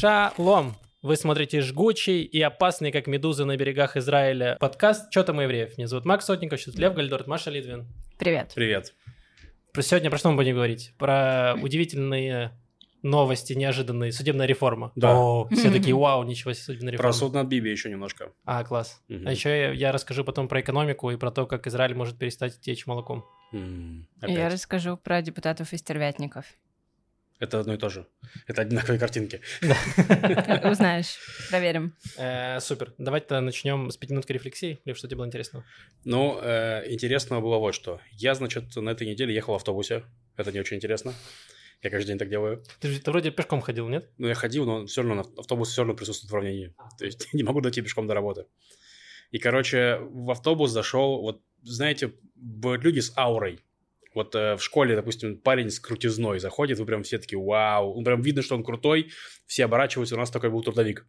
Шалом! Вы смотрите жгучий и опасный, как медузы на берегах Израиля, подкаст «Чё там евреев?». Меня зовут Макс Сотников, сейчас Лев Гальдорт, Маша Литвин. Привет. Привет. Про сегодня про что мы будем говорить? Про удивительные новости, неожиданные, судебная реформа. Да. О, все такие, вау, ничего себе, судебная реформа. Про суд над Биби еще немножко. А, класс. Мгм. А еще я, я расскажу потом про экономику и про то, как Израиль может перестать течь молоком. М, Я Опять. расскажу про депутатов и стервятников. Это одно и то же. Это одинаковые картинки. Узнаешь, проверим. Э, супер. Давайте начнем с пятиминутки рефлексии. Лев, что тебе было интересного? Ну, э, интересно было вот что. Я, значит, на этой неделе ехал в автобусе. Это не очень интересно. Я каждый день так делаю. Ты, же- ты вроде пешком ходил, нет? Ну, я ходил, но все равно автобус все равно присутствует в уравнении. То есть не могу дойти пешком до работы. И, короче, в автобус зашел, вот, знаете, бывают люди с аурой. Вот э, в школе, допустим, парень с крутизной заходит, вы прям все такие, вау, ну, прям видно, что он крутой, все оборачиваются, у нас такой был трудовик.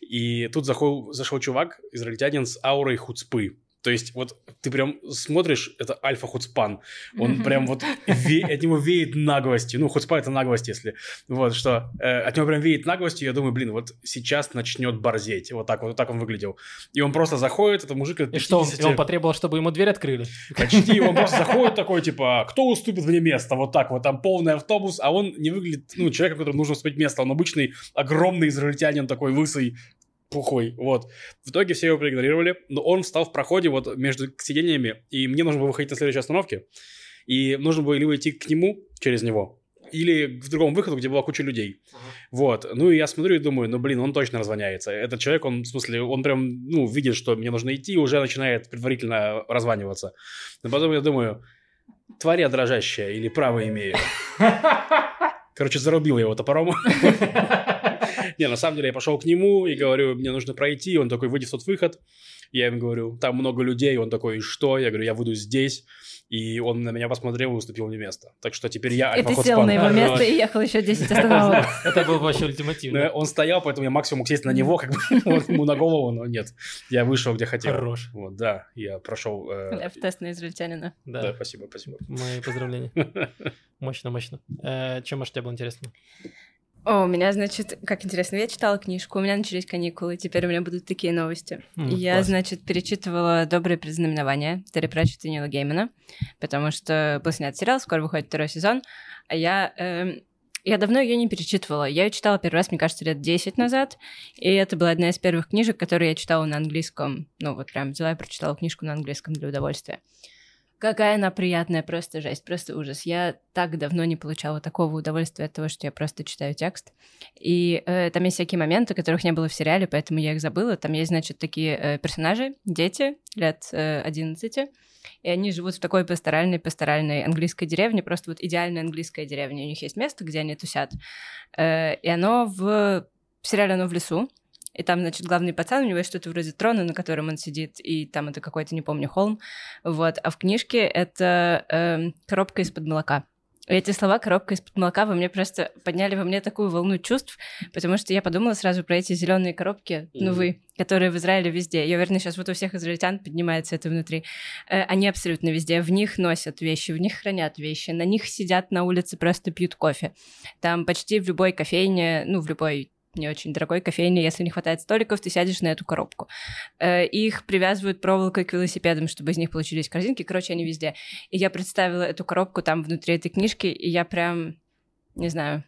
И тут зашел, зашел чувак, израильтянин с аурой хуцпы. То есть вот ты прям смотришь, это альфа-хуцпан. Он прям вот, ве- от него веет наглостью. Ну, хуцпа — это наглость, если... Вот, что э, от него прям веет наглостью. Я думаю, блин, вот сейчас начнет борзеть. Вот так вот, вот так он выглядел. И он просто заходит, это мужик лет И что, он, и 50. он потребовал, чтобы ему дверь открыли? Почти, он просто заходит такой, типа, кто уступит мне место? Вот так вот, там полный автобус, а он не выглядит, ну, человеком, которому нужно уступить место. Он обычный, огромный израильтянин, такой лысый, пухой, вот. В итоге все его проигнорировали, но он встал в проходе вот между сидениями, и мне нужно было выходить на следующей остановке, и нужно было либо идти к нему через него, или к другому выходу, где была куча людей. Вот. Ну, и я смотрю и думаю, ну, блин, он точно развоняется. Этот человек, он, в смысле, он прям, ну, видит, что мне нужно идти, и уже начинает предварительно разваниваться. Но потом я думаю, тварь дрожащая или право имею. Короче, зарубил я его топором. Не, на самом деле я пошел к нему и говорю, мне нужно пройти. Он такой, выйди в тот выход. Я ему говорю, там много людей. Он такой, что? Я говорю, я выйду здесь. И он на меня посмотрел и уступил мне место. Так что теперь я И ты альфа сел на его место и ехал еще 10 остановок. Это был вообще ультимативно. Он стоял, поэтому я максимум мог сесть на него, как бы ему на голову, но нет. Я вышел, где хотел. Хорош. Вот, да, я прошел. э, Лев, тест на израильтянина. Да, Да, спасибо, спасибо. мои поздравления. Мощно, мощно. Э, Чем, Маш, тебе было интересно? О, у меня, значит, как интересно, я читала книжку, у меня начались каникулы, теперь у меня будут такие новости. М, я, класс. значит, перечитывала «Добрые предзнаменования» Терри Пратчетт и Нила Геймана, потому что был снят сериал, скоро выходит второй сезон, а я... эм, я давно ее не перечитывала. Я ее читала первый раз, мне кажется, лет 10 назад. И это была одна из первых книжек, которые я читала на английском. Ну, вот прям взяла и прочитала книжку на английском для удовольствия. Какая она приятная, просто жесть, просто ужас. Я так давно не получала такого удовольствия от того, что я просто читаю текст. И э, там есть всякие моменты, которых не было в сериале, поэтому я их забыла. Там есть, значит, такие э, персонажи, дети лет э, 11, и они живут в такой пасторальной, пасторальной английской деревне, просто вот идеальная английская деревня. У них есть место, где они тусят. Э, и оно в... В сериале оно в лесу, и там, значит, главный пацан, у него есть что-то вроде трона, на котором он сидит, и там это какой-то, не помню, холм. Вот. А в книжке это эм, коробка из-под молока. И эти слова «коробка из-под молока» во мне просто подняли во мне такую волну чувств, потому что я подумала сразу про эти зеленые коробки, ну вы, которые в Израиле везде. Я уверена, сейчас вот у всех израильтян поднимается это внутри. Э, они абсолютно везде. В них носят вещи, в них хранят вещи, на них сидят на улице, просто пьют кофе. Там почти в любой кофейне, ну, в любой не очень дорогой кофейне, если не хватает столиков, ты сядешь на эту коробку. Э, Их привязывают проволокой к велосипедам, чтобы из них получились корзинки. Короче, они везде. И я представила эту коробку там внутри этой книжки, и я прям, не знаю,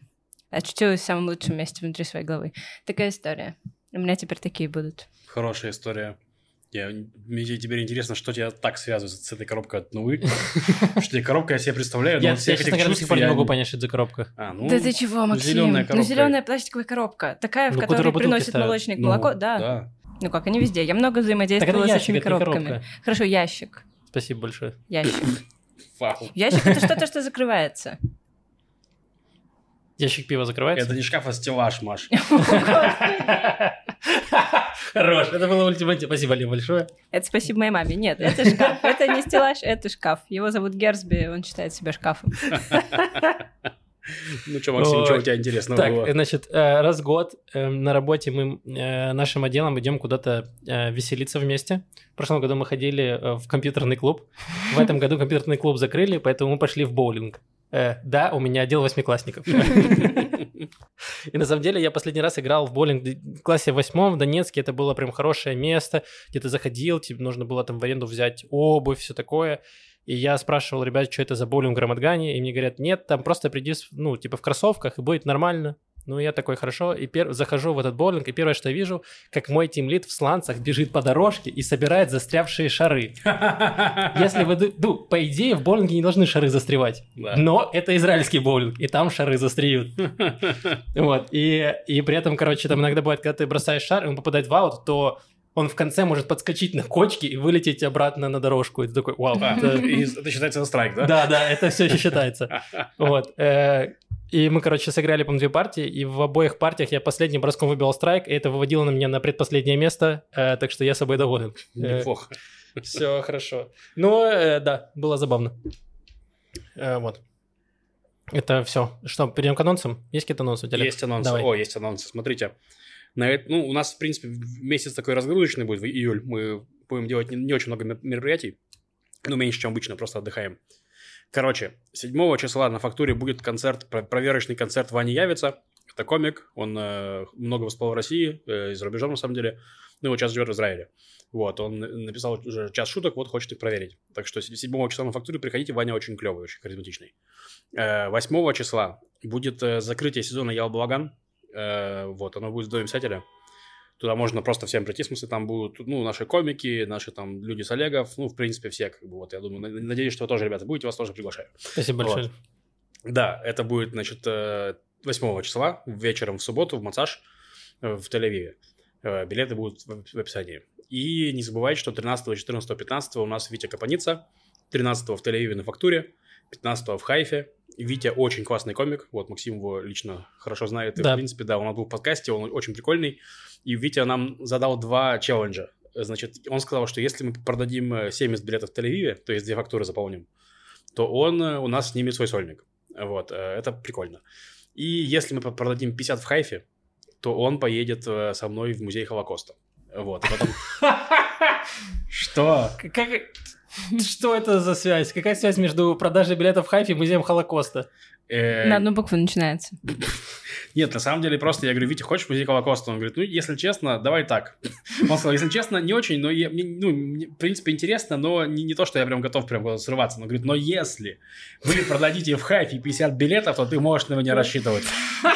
очутилась в самом лучшем месте внутри своей головы. Такая история. У меня теперь такие будут. Хорошая история. Я, мне теперь интересно, что тебя так связывает с этой коробкой от Нувы. Что тебе коробка, я себе представляю, но Я, я, всех этих чувств пор не я могу понять, что это за коробка. А, ну, да ты чего, Максим? зелёная ну, зеленая пластиковая коробка. Такая, в Ну, которой приносит молочник, ну, молоко. Да. Ну как, они везде. Я много взаимодействовала с этими коробками. коробка. Хорошо, ящик. Спасибо большое. Ящик. Ящик это что-то, что закрывается. Ящик пива закрывается? Это не шкаф, а стеллаж, Маш. Хорош, это было ультимативно. Спасибо, Лев, большое. Это спасибо моей маме. Нет, это шкаф. Это не стеллаж, это шкаф. Его зовут Герсби, он считает себя шкафом. Ну что, Максим, что у тебя интересного Так, было? значит, э, раз в год э, на работе мы э, нашим отделом идем куда-то веселиться вместе. В прошлом году мы ходили в компьютерный клуб. В этом году компьютерный клуб закрыли, поэтому мы пошли в боулинг. Э, Да, у меня отдел восьмиклассников. И на самом деле я последний раз играл в боулинг в классе восьмом в Донецке. Это было прям хорошее место, где ты заходил, тебе нужно было там в аренду взять обувь, все такое. И я спрашивал ребят, что это за боулинг в Рамадгане, и мне говорят, нет, там просто приди, ну, типа в кроссовках, и будет нормально. Ну, я такой, хорошо, и пер... захожу в этот боулинг, и первое, что я вижу, как мой тимлит в сланцах бежит по дорожке и собирает застрявшие шары. Если вы... Ну, по идее, в боулинге не должны шары застревать. Да. Но это израильский боулинг, и там шары застреют. Вот, и, и при этом, короче, там иногда бывает, когда ты бросаешь шар, и он попадает в аут, то он в конце может подскочить на кочке и вылететь обратно на дорожку. Ты такой, вау. А, это- это считается страйк, да? Да, да, это все еще считается. Вот. Э, И мы, короче, сыграли, по две партии, и в обоих партиях я последним броском выбил страйк, и это выводило на меня на предпоследнее место, э, так что я собой доволен. Неплохо. Все хорошо. Ну, э, да, было забавно. Э, Вот. Это все. Что, перейдем к анонсам? Есть какие-то анонсы у тебя? Есть анонсы. Давай. О, есть анонсы. Смотрите. На это, ну, у нас, в принципе, месяц такой разгрузочный будет в июль. Мы будем делать не, не очень много мер- мероприятий. Ну, меньше, чем обычно, просто отдыхаем. Короче, 7 числа на фактуре будет концерт, про- проверочный концерт Вани Явица. Это комик, он э, много выступал в России, э, и за рубежом, на самом деле. Ну, вот сейчас живет в Израиле. Вот, он написал уже час шуток, вот хочет их проверить. Так что 7 числа на фактуре приходите, Ваня очень клевый, очень харизматичный. Э, 8 числа будет э, закрытие сезона Ял Балаган. Э, Вот, оно будет в Доме писателя. Туда можно просто всем прийти, в смысле, там будут, ну, наши комики, наши там люди с Олегов, ну, в принципе, все, как бы, вот, я думаю, на- надеюсь, что вы тоже, ребята, будете, вас тоже приглашаю. Спасибо большое. Вот. Да, это будет, значит, э, 8 числа, вечером в субботу в Массаж э, в Тель-Авиве. Э, Билеты будут в в описании. И не забывайте, что 13, 14, 15 у нас Витя Капаница, 13 в Тель-Авиве на фактуре, 15 в Хайфе. Витя очень классный комик, вот Максим его лично хорошо знает, и, Да. в принципе, да, он был в подкасте, он очень прикольный. И Витя нам задал два челленджа. Значит, он сказал, что если мы продадим э, 70 билетов в Тель-Авиве, то есть две фактуры заполним, то он э, у нас снимет свой сольник. Вот, э, это прикольно. И если мы продадим 50 в Хайфе, то он поедет э, со мной в музей Холокоста. Вот, и потом... Что? Как- Что это за связь? Какая связь между продажей билетов в Хайфе и музеем Холокоста? Э, На одну букву начинается. Нет, на самом деле просто я говорю, Витя, хочешь музей Холокоста? Он говорит, ну, если честно, давай так. Он сказал, если честно, не очень, но я- мне, ну, в принципе, интересно, но не, не то, что я прям готов прям срываться. Он говорит, но если вы продадите в Хайфе 50 билетов, то ты можешь на меня рассчитывать.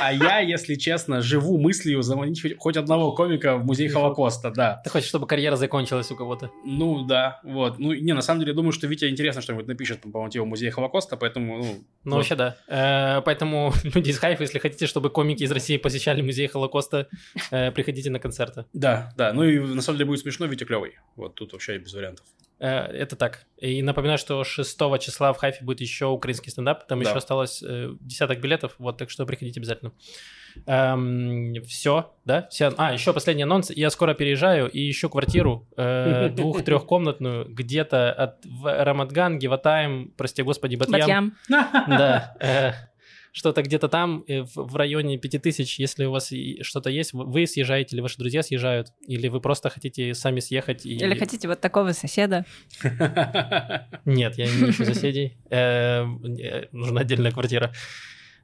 А я, если честно, живу мыслью заманить хоть- одного комика в музей Холокоста, да. Ты хочешь, чтобы карьера закончилась у кого-то? Ну, да, вот. Ну, не, на самом деле, думаю, что Витя интересно что-нибудь напишет по мотиву музея Холокоста, поэтому, ну... Ну, вот. вообще да. Э, Поэтому люди из Хайфа, если хотите, чтобы комики из России посещали музей Холокоста, э, приходите на концерты. Да, да. Ну и на самом деле будет смешно, Витя клевый. Вот тут вообще без вариантов. Э, Это так. И напоминаю, что 6 числа в Хайфе будет еще украинский стендап. Там Да. еще осталось э, десяток билетов. Вот, так что приходите обязательно. все, да? Все... А, еще последний анонс. Я скоро переезжаю и ищу квартиру э, двух-трехкомнатную где-то от в Рамадган, Гиватаем, прости господи, Батьям. Батьям. Да. э, Что-то где-то там, э, в районе 5000, если у вас что-то есть, вы- съезжаете, или ваши друзья съезжают, или вы просто хотите сами съехать. И... Или хотите вот такого соседа? Нет, я не ищу соседей. Э, Нужна отдельная квартира.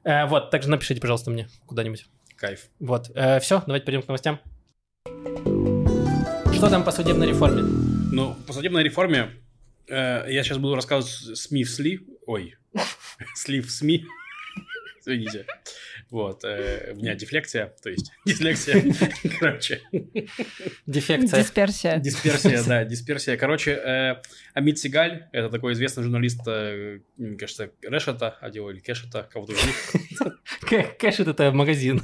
Э, Вот, также напишите, пожалуйста, мне куда-нибудь. Кайф. Вот, все, давайте перейдем к новостям. Что там по судебной реформе? Ну, по судебной реформе я сейчас буду рассказывать СМИ в сли. Ой, слив в СМИ. Извините. Вот, э, у меня дефлекция, то есть дислексия. Короче, Дефекция. Дисперсия. дисперсия, да, дисперсия. Короче, э, Амит Сигаль, это такой известный журналист, э, мне кажется, Решета, Адио или Кешета, кого-то из них. К- Кэш это магазин.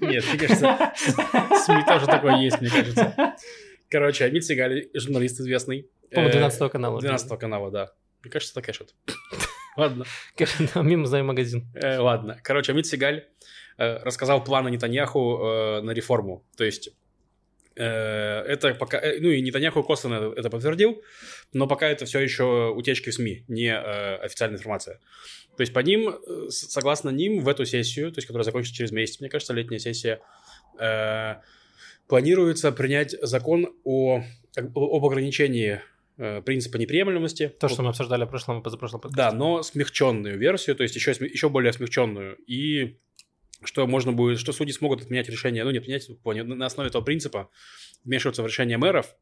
Нет, мне кажется, СМИ тоже такой есть, мне кажется. Короче, Амит Сигаль, журналист известный. По-моему, Э, 12 канала. 12 канала, да. Мне кажется, это Кэшет. Ладно. Мимо знаю магазин. Э, ладно. Короче, Амит Сигаль э, рассказал планы Нетаньяху э, на реформу. То есть это пока... ну и Нетаньяху косвенно это подтвердил, но пока это все еще утечки в СМИ, не э, официальная информация. То есть по ним, согласно ним, в эту сессию, то есть которая закончится через месяц, мне кажется, летняя сессия, э, планируется принять закон о, об ограничении принципа неприемлемости. То, что мы обсуждали в прошлом и позапрошлом подкасте. Да, но смягченную версию, то есть еще, еще более смягченную. И что можно будет, что судьи смогут отменять решение, ну, не отменять, на основе этого принципа вмешиваться в решение мэров,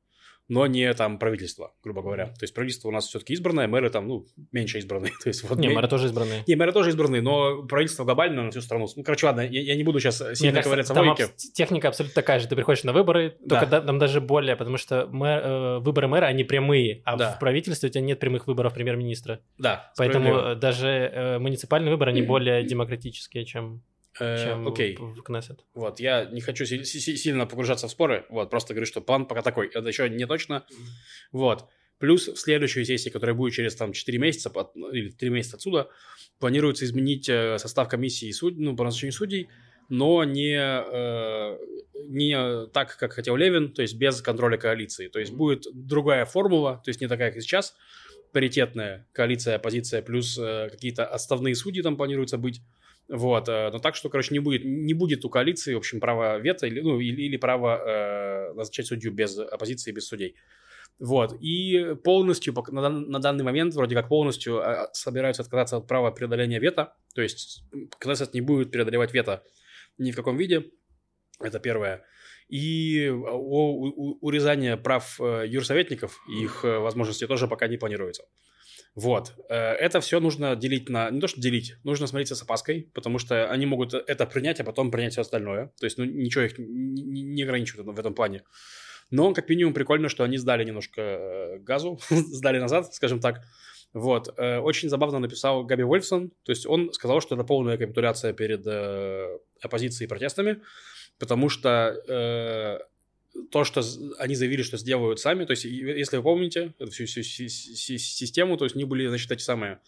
но не там правительство, грубо говоря. То есть правительство у нас все-таки избранное, мэры там, ну, меньше избранные. То есть, вот, не, мэры тоже избранные. Не, мэры тоже избранные, но правительство глобально на всю страну. Ну, короче, ладно, я, я не буду сейчас сильно ковыряться в логике. Техника абсолютно такая же. Ты приходишь на выборы, да. только там даже более, потому что мэр, э, выборы мэра, они прямые, а да. в правительстве у тебя нет прямых выборов премьер-министра. Да, Поэтому даже э, муниципальные выборы, они более демократические, чем Э, чем Окей. в Кнессет. Вот, я не хочу си- си- сильно погружаться в споры, вот, просто говорю, что план пока такой, это еще не точно, вот. Плюс в следующей сессии, которая будет через там 4 месяца ну, или 3 месяца отсюда, планируется изменить э, состав комиссии суд, ну, по назначению судей, но не, э, не так, как хотел Левин, то есть без контроля коалиции. То есть будет другая формула, то есть не такая, как сейчас, паритетная коалиция, оппозиция, плюс э, какие-то отставные судьи там планируется быть. Вот, э, но так что, короче, не будет, не будет у коалиции, в общем, права вето или, ну, или, или права э, назначать судью без оппозиции, без судей. Вот, и полностью, на, данный момент, вроде как полностью э, собираются отказаться от права преодоления вето, то есть Кнессет не будет преодолевать вето ни в каком виде, это первое. И о, урезание прав э, юрсоветников, их возможности тоже пока не планируется. Вот. Э, это все нужно делить на... Не то, что делить, нужно смотреть с опаской, потому что они могут это принять, а потом принять все остальное. То есть, ну, ничего их не, ограничивает в этом плане. Но, как минимум, прикольно, что они сдали немножко э, газу, сдали назад, скажем так. Вот. Э, очень забавно написал Габи Вольфсон. То есть, он сказал, что это полная капитуляция перед оппозицией и протестами, потому что то, что они заявили, что сделают сами, то есть, если вы помните эту всю, всю систему, то есть, у них были, значит, эти самые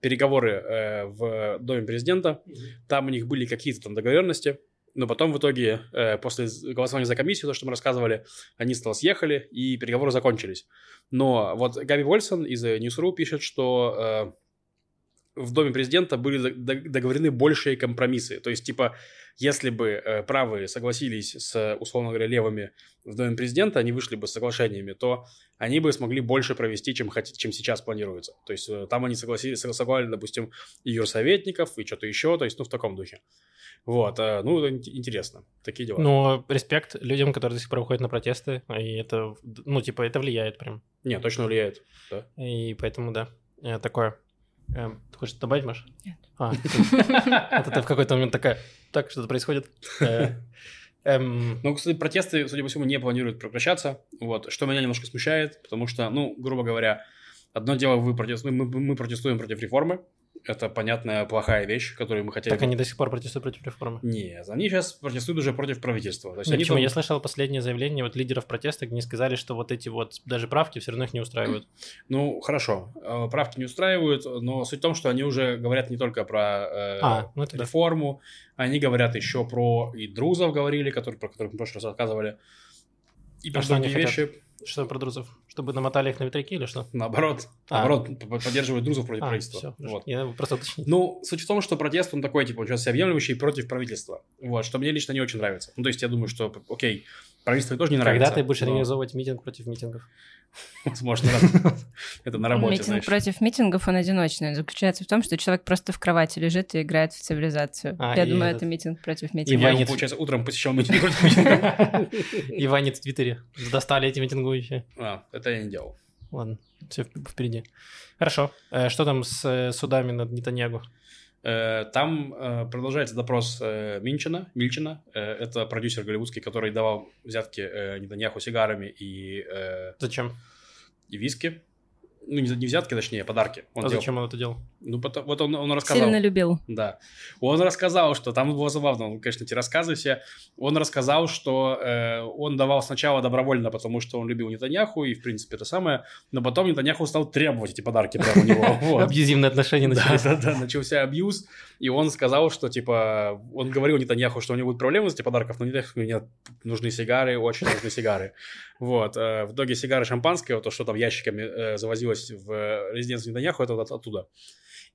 переговоры э, в Доме президента, там у них были какие-то там договоренности, но потом в итоге, э, после голосования за комиссию, то, что мы рассказывали, они снова съехали, и переговоры закончились. Но вот Габи Вольсон из News.ru пишет, что э, в Доме президента были договорены большие компромиссы. То есть, типа, если бы э, правые согласились с, условно говоря, левыми в Доме президента, они вышли бы с соглашениями, то они бы смогли больше провести, чем, хотят, чем сейчас планируется. То есть э, там они согласились, согласовали, допустим, и юрсоветников, и что-то еще, то есть, ну, в таком духе. Вот, э, ну, интересно, такие дела. Ну, респект людям, которые до сих пор выходят на протесты, и это, ну, типа, это влияет прям. Не, точно влияет, да. И поэтому, да, такое. Эм, ты хочешь добавить, Маша? Нет. А, это ты в какой-то момент такая, так, что-то происходит. Э, эм... Ну, кстати, протесты, судя по всему, не планируют прекращаться, вот, что меня немножко смущает, потому что, ну, грубо говоря, одно дело, вы протестуем, мы, мы протестуем против реформы, это понятная плохая вещь, которую мы хотели... Так они до сих пор протестуют против реформы? Нет, они сейчас протестуют уже против правительства. То есть Нет, они почему? Там... Я слышал последнее заявление вот лидеров протеста, где они сказали, что вот эти вот даже правки все равно их не устраивают. Ну, хорошо, э, правки не устраивают, но суть в том, что они уже говорят не только про э, а, ну реформу, да. они говорят еще про и друзов говорили, которые, про которых мы в прошлый раз рассказывали, и а другие вещи. Хотят? Что про друзов? Чтобы намотали их на ветряки или что? Наоборот. А. Наоборот, поддерживают друзов против а, правительства. Все, вот. Я просто уточнить. Ну, суть в том, что протест, он такой, типа, он сейчас всеобъемлющий против правительства. Вот, что мне лично не очень нравится. Ну, то есть, я думаю, что, окей, правительство тоже не нравится. Когда ты будешь но... организовывать митинг против митингов? Возможно, это на работе, Митинг против митингов, он одиночный. заключается в том, что человек просто в кровати лежит и играет в цивилизацию. А, Я думаю, это митинг против митинга. Я, получается, утром посещал митинг против митинга. И Ванит в Твиттере. Достали эти митингующие. А, это я не делал. Ладно, все впереди. Хорошо. Э, что там с э, судами над Нетаньягу? Э, там продолжается допрос Минчина, Мильчина. Это продюсер голливудский, который давал взятки Нетаньяху сигарами и... Зачем? И виски ну, не, не взятки, точнее, а подарки. Он а делал. зачем он это делал? Ну, потом, вот он, он рассказал. Сильно любил. Да. Он рассказал, что там было забавно, он, конечно, эти рассказы все. Он рассказал, что э, он давал сначала добровольно, потому что он любил Нетаньяху, и, в принципе, это самое, но потом Нетаньяху стал требовать эти подарки прямо у него. Абьюзивные отношения начались. Да, да, начался абьюз, и он сказал, что, типа, он говорил Нетаньяху, что у него будет проблемы с этими подарков, но Нетаньяху, нет, нужны сигары, очень нужны сигары. Вот. Э, в итоге сигары шампанское, то, что там ящиками э, завозилось в резиденцию Нетаньяху, это вот оттуда.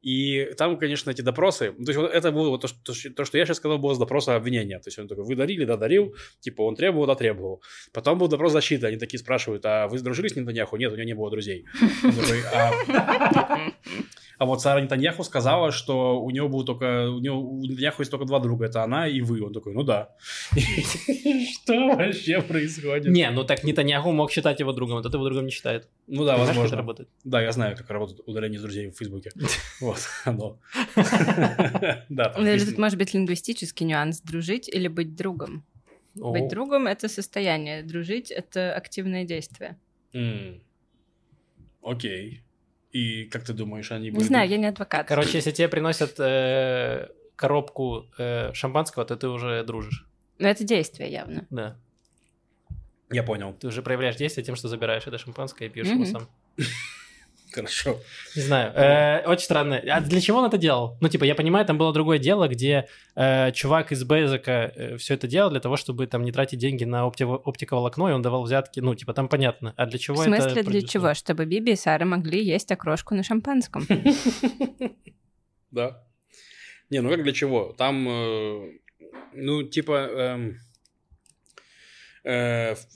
И там, конечно, эти допросы, то есть вот это было то, что, то, что я сейчас сказал, было с допроса обвинения. То есть он такой, вы дарили, да, дарил, типа он требовал, да, требовал. Потом был допрос защиты, они такие спрашивают, а вы сдружились с Нетаньяху? Нет, у него не было друзей. А вот Сара Нетаньяху сказала, что у него был только... У, него, у Нетаньяху есть только два друга. Это она и вы. Он такой, ну да. Что вообще происходит? Не, ну так Нетаньяху мог считать его другом, а тот его другом не считает. Ну да, как возможно. работает? Да, я знаю, как работает удаление друзей в Фейсбуке. Вот, оно. Да, тут может быть лингвистический нюанс дружить или быть другом. Быть другом это состояние, дружить это активное действие. Окей. И как ты думаешь, они Не были... знаю, я не адвокат. Короче, если тебе приносят э, коробку э, шампанского, то ты уже дружишь. Но это действие явно. Да. Я понял. Ты уже проявляешь действие тем, что забираешь это шампанское и пьешь его сам. Хорошо. Не знаю. Э, очень странно. А для чего он это делал? Ну, типа, я понимаю, там было другое дело, где э, чувак из Бейзека все это делал для того, чтобы там не тратить деньги на опти- оптиковолокно, и он давал взятки. Ну, типа, там понятно. А для чего В это? смысле, для чего? Чтобы Биби и Сара могли есть окрошку на шампанском. Да. Не, ну как для чего? Там, э, ну, типа, эм, э, в-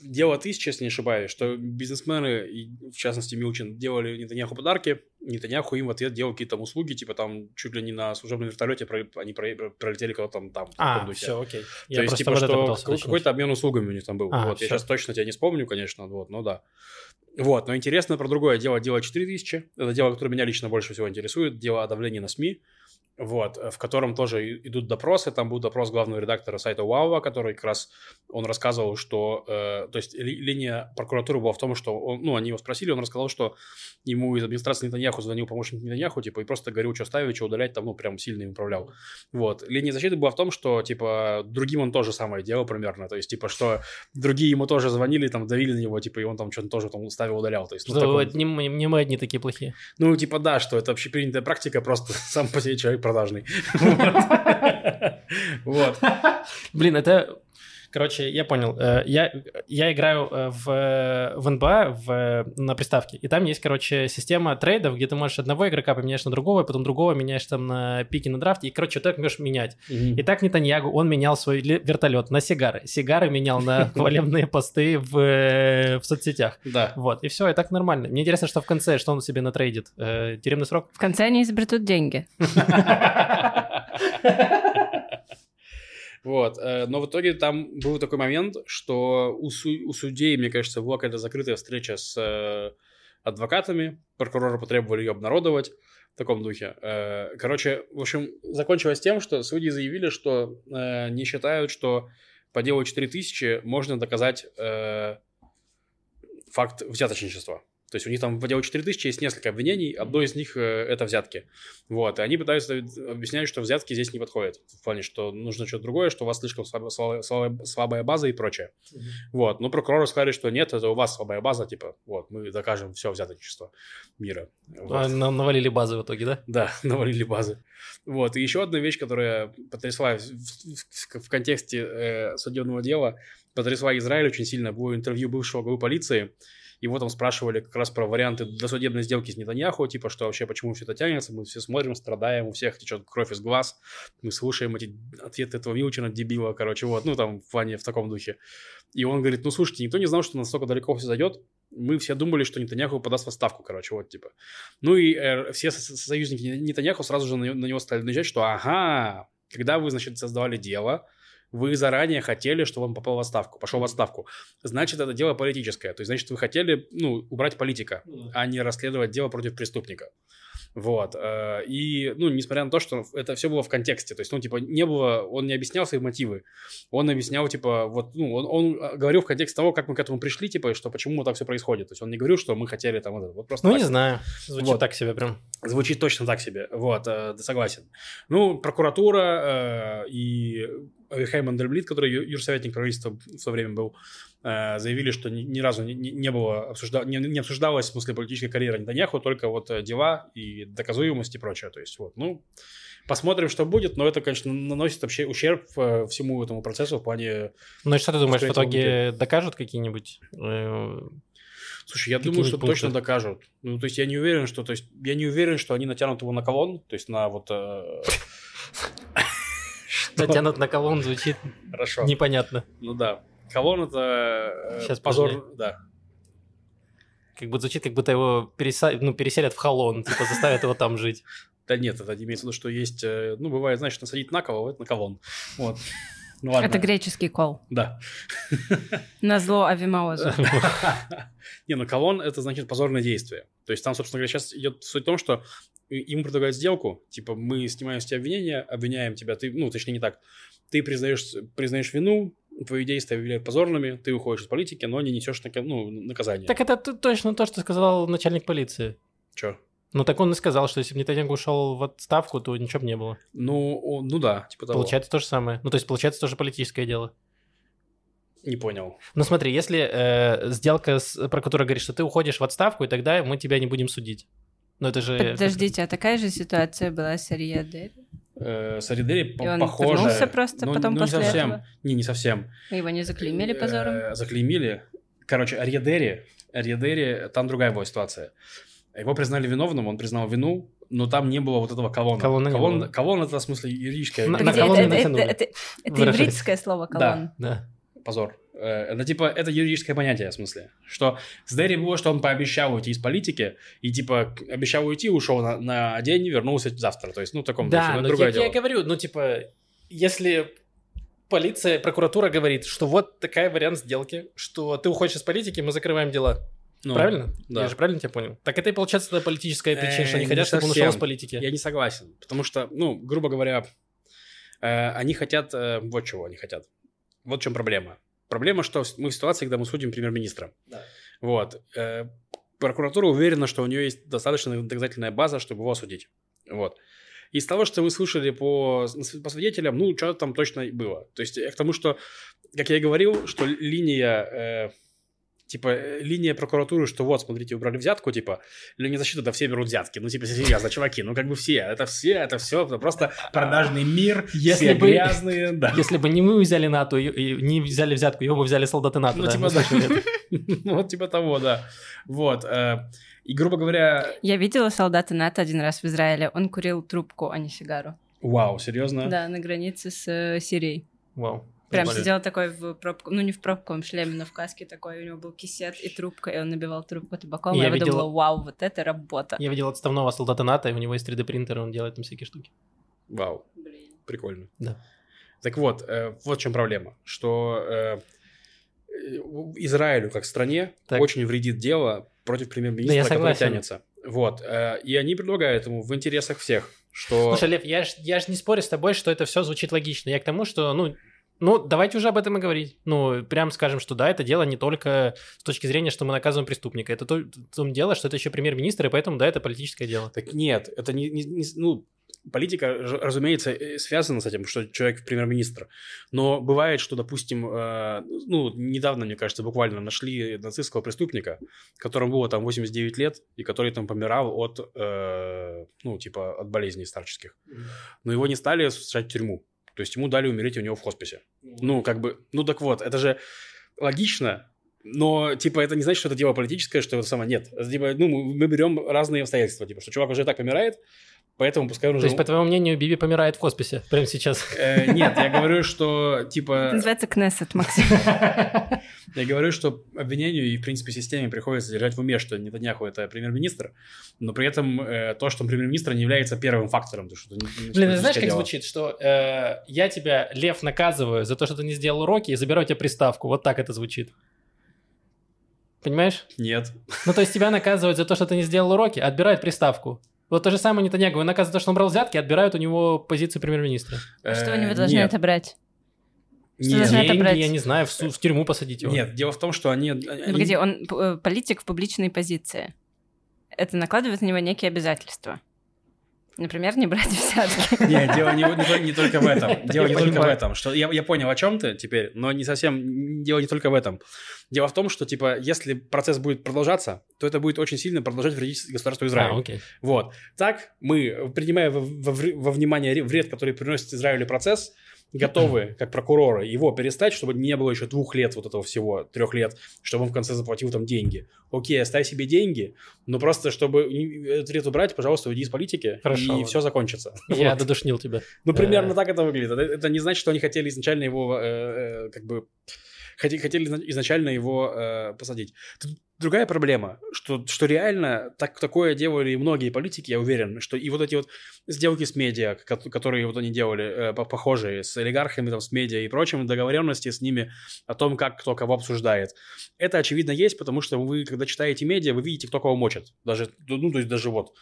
дело тысячи, если не ошибаюсь, что бизнесмены, и, в частности Милчин, делали Нетаньяху подарки, Нетаньяху им в ответ делал какие-то услуги, типа там чуть ли не на служебном вертолете они про- пролетели куда-то там, там. А, все, окей. То Я есть, типа, что какой-то обмен услугами у них там был. А, вот, я сейчас точно тебя не вспомню, конечно, вот, ну да. Вот, но интересно про другое дело. Дело 4000. Это дело, которое меня лично больше всего интересует. Дело о давлении на СМИ. Вот, э, в котором тоже идут допросы. Там был допрос главного редактора сайта Уава, который как раз он рассказывал, что... э, то есть ли- линия прокуратуры была в том, что... Он, ну, они его спросили, он рассказал, что ему из администрации Нетаньяху звонил помощник Нетаньяху, типа, и просто говорил, что ставить, что удалять, там, ну, прям сильно им управлял. Вот. Линия защиты была в том, что, типа, другим он тоже самое делал примерно. То есть, типа, что другие ему тоже звонили, там, давили на него, типа, и он там что-то тоже там ставил, удалял. То есть, ну, Что такой- не, не мы одни такие плохие. ну, типа, да, что это общепринятая практика, просто сам по себе человек продажный. Вот. Блин, это... Короче, я понял. Э, Я, я играю э, в, э, в НБА в, на приставке, и там есть, короче, система трейдов, где ты можешь одного игрока поменяешь на другого, и потом другого меняешь там на пике на драфте, и, короче, так можешь менять. И так Нетаньягу, он менял свой ле- вертолет на сигары. Сигары менял на хвалебные посты в, в соцсетях. Да. Вот, и все, и так нормально. Мне интересно, что в конце, что он себе натрейдит. Э, тюремный срок? В конце они изобретут деньги. Вот, э, но в итоге там был такой момент, что у, су- у судей, мне кажется, была какая-то закрытая встреча с э, адвокатами, прокуроры потребовали ее обнародовать в таком духе. Э, Короче, в общем, закончилось тем, что судьи заявили, что э, не считают, что по делу 4000 можно доказать э, факт взяточничества. То есть у них там по делу 4000 есть несколько обвинений, одно из них э, это взятки. Вот, и они пытаются объяснять, что взятки здесь не подходят. В плане, что нужно что-то другое, что у вас слишком слабо- слабая база и прочее. Вот, но прокуроры сказали, что нет, это у вас слабая база, типа, вот, мы докажем все взяточество мира. Вот. А, на- навалили базы в итоге, да? Да, навалили базы. Вот, и еще одна вещь, которая потрясла в, в- в контексте э, судебного дела, потрясла Израиль очень сильно, было интервью бывшего главы полиции, его там спрашивали как раз про варианты досудебной сделки с Нетаньяху, типа, что вообще, почему все это тянется, мы все смотрим, страдаем, у всех течет кровь из глаз, мы слушаем эти ответы этого Милчина, дебила, короче, вот, ну, там, в плане, в таком духе. И он говорит, ну, слушайте, никто не знал, что настолько далеко все зайдет, мы все думали, что Нетаньяху подаст в отставку, короче, вот, типа. Ну, и э, все со- со- союзники Нетаньяху сразу же на на него стали наезжать, что, ага, когда вы, значит, создавали дело, вы заранее хотели, чтобы он попал в отставку, пошел в отставку. Значит, это дело политическое. То есть, значит, вы хотели, ну, убрать политика, а не расследовать дело против преступника. Вот. э, И, ну, несмотря на то, что это все было в контексте, то есть, ну, типа, не было, он не объяснял свои мотивы, он объяснял, типа, вот, ну, он, он э, говорил в контексте того, как мы к этому пришли, типа, и что почему так все происходит. То есть, он не говорил, что мы хотели там, вот, это, вот просто Ну, так. не знаю. Звучит Вот. так себе прям. Звучит точно так себе. Вот, э, согласен. Ну, прокуратура э, и Авихай Мандельблит, который юрсоветник правительства в то время был, э, заявили, что ни, ни разу не, было обсужда... не, не обсуждалась в смысле политическая карьера Нетаньяху, только вот э, дела и доказуемость и прочее. То есть, вот, ну, посмотрим, что будет, но это, конечно, наносит вообще ущерб э, всему этому процессу в плане... Ну и что ты думаешь, в итоге докажут какие-нибудь? Слушай, я думаю, что пункты? точно докажут. Ну, то есть я не уверен, что... То есть я не уверен, что они натянут его на колонн, то есть на вот... э, Натянут на колонн, звучит Хорошо. непонятно. Ну да. Колонн это э, Щас позор, да. Как будто звучит, как будто его ну, переселят в Холон, типа заставят его там жить. Да нет, это имеется в виду, что есть, э, ну, бывает, знаешь, насадить на кого, это на кавон. Вот. Ну ладно. Это греческий кол. Да. На зло Авимаозу. Не, ну колон это значит позорное действие. То есть там, собственно говоря, сейчас идет суть в том, что ему предлагают сделку, типа мы снимаем с тебя обвинения, обвиняем тебя, ты, ну, точнее не так, ты признаешь, признаешь вину, твои действия объявляют позорными, ты уходишь из политики, но не несешь ну, наказание. Так это точно то, что сказал начальник полиции. Чё? Ну так он и сказал, что если бы Нетаньяху ушел в отставку, то ничего бы не было. Ну, ну да, типа того. Получается то же самое. Ну то есть получается тоже политическое дело. Не понял. Ну смотри, если э, сделка, с, про которую говоришь, что ты уходишь в отставку, и тогда мы тебя не будем судить. Ну это же... Подождите, а такая же ситуация была с Ариадой? Э, с Аридери он похоже. вернулся просто но- потом ну, после не совсем. этого? Не, не совсем. Его не заклеймили позором? Э, Заклеймили. Короче, Арьедери, Арьедери, там другая была ситуация. Его признали виновным, он признал вину, но там не было вот этого колонна. Колонна не колонн, было. колонн это в смысле юридическое На- на это- колонну это- это- это- Это Выражаясь. еврейское слово колонн. Да. позор. Э, Это типа, это юридическое понятие, в смысле. Что с Дерри было, что он пообещал уйти из политики, и типа обещал уйти, ушел на, на день, вернулся завтра. То есть, ну, в таком духе, Да, но это но другое я, дело. я говорю, ну типа, если полиция, прокуратура говорит, что вот такая вариант сделки, что ты уходишь из политики, мы закрываем дела. Ну, правильно? да. Я же правильно тебя понял? Так это и получается тогда политическая причина, что они Э, хотят, чтобы он ушел из политики. Я не согласен, потому что, ну, грубо говоря, э, они хотят, э, вот чего они хотят. Вот в чем проблема. Проблема, что мы в ситуации, когда мы судим премьер-министра. Да. Вот. Э, прокуратура уверена, что у нее есть достаточно доказательная база, чтобы его осудить. Вот. Из того, что вы слышали по, по свидетелям, ну, что там точно было. То есть, к тому, что, как я и говорил, что линия, э, типа, э, линия прокуратуры, что вот, смотрите, убрали взятку, типа, или не защита, да все берут взятки. Ну, типа, серьезно, чуваки, ну, как бы все, это все, это все, это просто продажный мир, Если все бы- грязные, да. Если бы не мы взяли НАТО и, и не взяли взятку, его бы взяли солдаты НАТО. Ну, да, типа, да. Ну, вот типа того, да. Вот. э, И, грубо говоря, Я видела солдата НАТО один раз в Израиле. Он курил трубку, а не сигару. вау, серьезно? Да, на границе с э, Сирией. Вау. Прям Прикольно. сидел такой в пробку, ну не в пробковом шлеме, но в каске такой, у него был кисет и трубка, и он набивал трубку табаком. и Я Я, видела- подумала, вау, вот это работа. Я видел отставного солдата НАТО, и у него есть 3D-принтер, и он делает там всякие штуки. Вау, прикольно. Да. Так вот, э, вот в чем проблема, что э, Израилю как стране Так. очень вредит дело против Да, премьер-министра, я который тянется. Вот. э, И они предлагают ему в интересах всех, что... Слушай, Лев, я ж, я ж не спорю с тобой, что это все звучит логично. Я к тому, что, ну, ну, давайте уже об этом и говорить. Ну, прям скажем, что да, это дело не только с точки зрения, что мы наказываем преступника. Это то, том дело, что это еще премьер-министр, и поэтому, да, это политическое дело. Так нет, это не, не- не- ну, политика, разумеется, э, связана с этим, что человек премьер-министр. Но бывает, что, допустим, э, ну, недавно, мне кажется, буквально нашли нацистского преступника, которому было там 89 лет, и который там помирал от, э, ну, типа, от болезней старческих. Но его не стали сажать в тюрьму. То есть ему дали умереть у него в хосписе. Ну, как бы, ну так вот, это же логично, но, типа, это не значит, что это дело политическое, что это самое нет. Это, типа, ну, мы, мы берем разные обстоятельства, типа, что чувак уже так помирает, поэтому пускай он То уже... есть, по твоему мнению, Биби помирает в хосписе прямо сейчас. Э, нет, я говорю, что, Это типа, называется Кнессет, Максим. я говорю, что обвинению и, в принципе, системе приходится держать в уме, что Нетаньяху это премьер-министр, но при этом э, то, что он премьер-министр, не является первым фактором. то, что это не- не Блин, ты знаешь, политическое как дело. звучит, что э, я тебя, Лев, наказываю за то, что ты не сделал уроки и забираю тебе приставку. Вот так это звучит. Понимаешь? Нет. Ну, то есть тебя наказывают за то, что ты не сделал уроки, а отбирают приставку. Вот то же самое Нетаньягу. Его наказывают за то, что он брал взятки, отбирают у него позицию премьер-министра. Что у Э, него должны отобрать? Нет. Деньги, отобрать? я не знаю, в, су- в тюрьму посадить его. Нет, дело в том, что они... Погоди, он э, политик в публичной позиции. Это накладывает на него некие обязательства. Например, не брать взятки. Нет, дело не, не только- не только в этом. Дело не только в этом. Что я, я понял, о чем ты теперь, но не совсем. Дело не только в этом. Дело в том, что типа, если процесс будет продолжаться, то это будет очень сильно продолжать вредить государству Израиль. А, окей. Вот. Так мы, принимая во, во во внимание ре- вред, который приносит Израилю процесс, готовы, как прокуроры, его перестать, чтобы не было еще двух лет вот этого всего, трех лет, чтобы он в конце заплатил там деньги. Окей, оставь себе деньги, но просто чтобы этот вред убрать, пожалуйста, уйди из политики, Хорошо, и ладно. все закончится. Я Вот. додушнил тебя. Ну, примерно Э. так это выглядит. Это, это не значит, что они хотели изначально его, э, э, как бы... хотели, хотели изна- изначально его э, посадить. Другая проблема, что, что реально так, такое делали многие политики, я уверен, что и вот эти вот сделки с медиа, ко- которые вот они делали, э, по- похожие, с олигархами, там, с медиа и прочим, договоренности с ними о том, как кто кого обсуждает. Это, очевидно, есть, потому что вы, когда читаете медиа, вы видите, кто кого мочит. Даже, ну, то есть даже вот.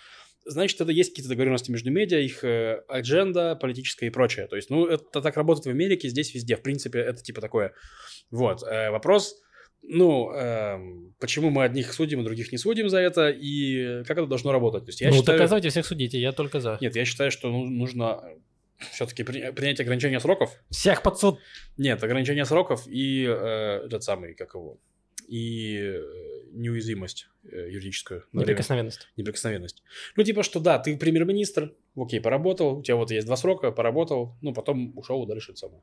Значит, это есть какие-то договоренности между медиа, их э, адженда политическая и прочее. То есть, ну, это так работает в Америке, здесь везде. В принципе, это типа такое. Вот. Э, вопрос, ну, эм, почему мы одних судим, а других не судим за это, и как это должно работать? То есть, я ну, считаю... доказывайте, всех судите, я только за. Нет, я считаю, что ну, нужно все-таки принять ограничение сроков. Всех под суд. Нет, ограничение сроков и э, этот самый, как его, и э, неуязвимость э, юридическую. на время. Неприкосновенность. Неприкосновенность. Ну, типа, что да, ты премьер-министр, окей, поработал, у тебя вот есть два срока, поработал, ну, потом ушел дальше это самое.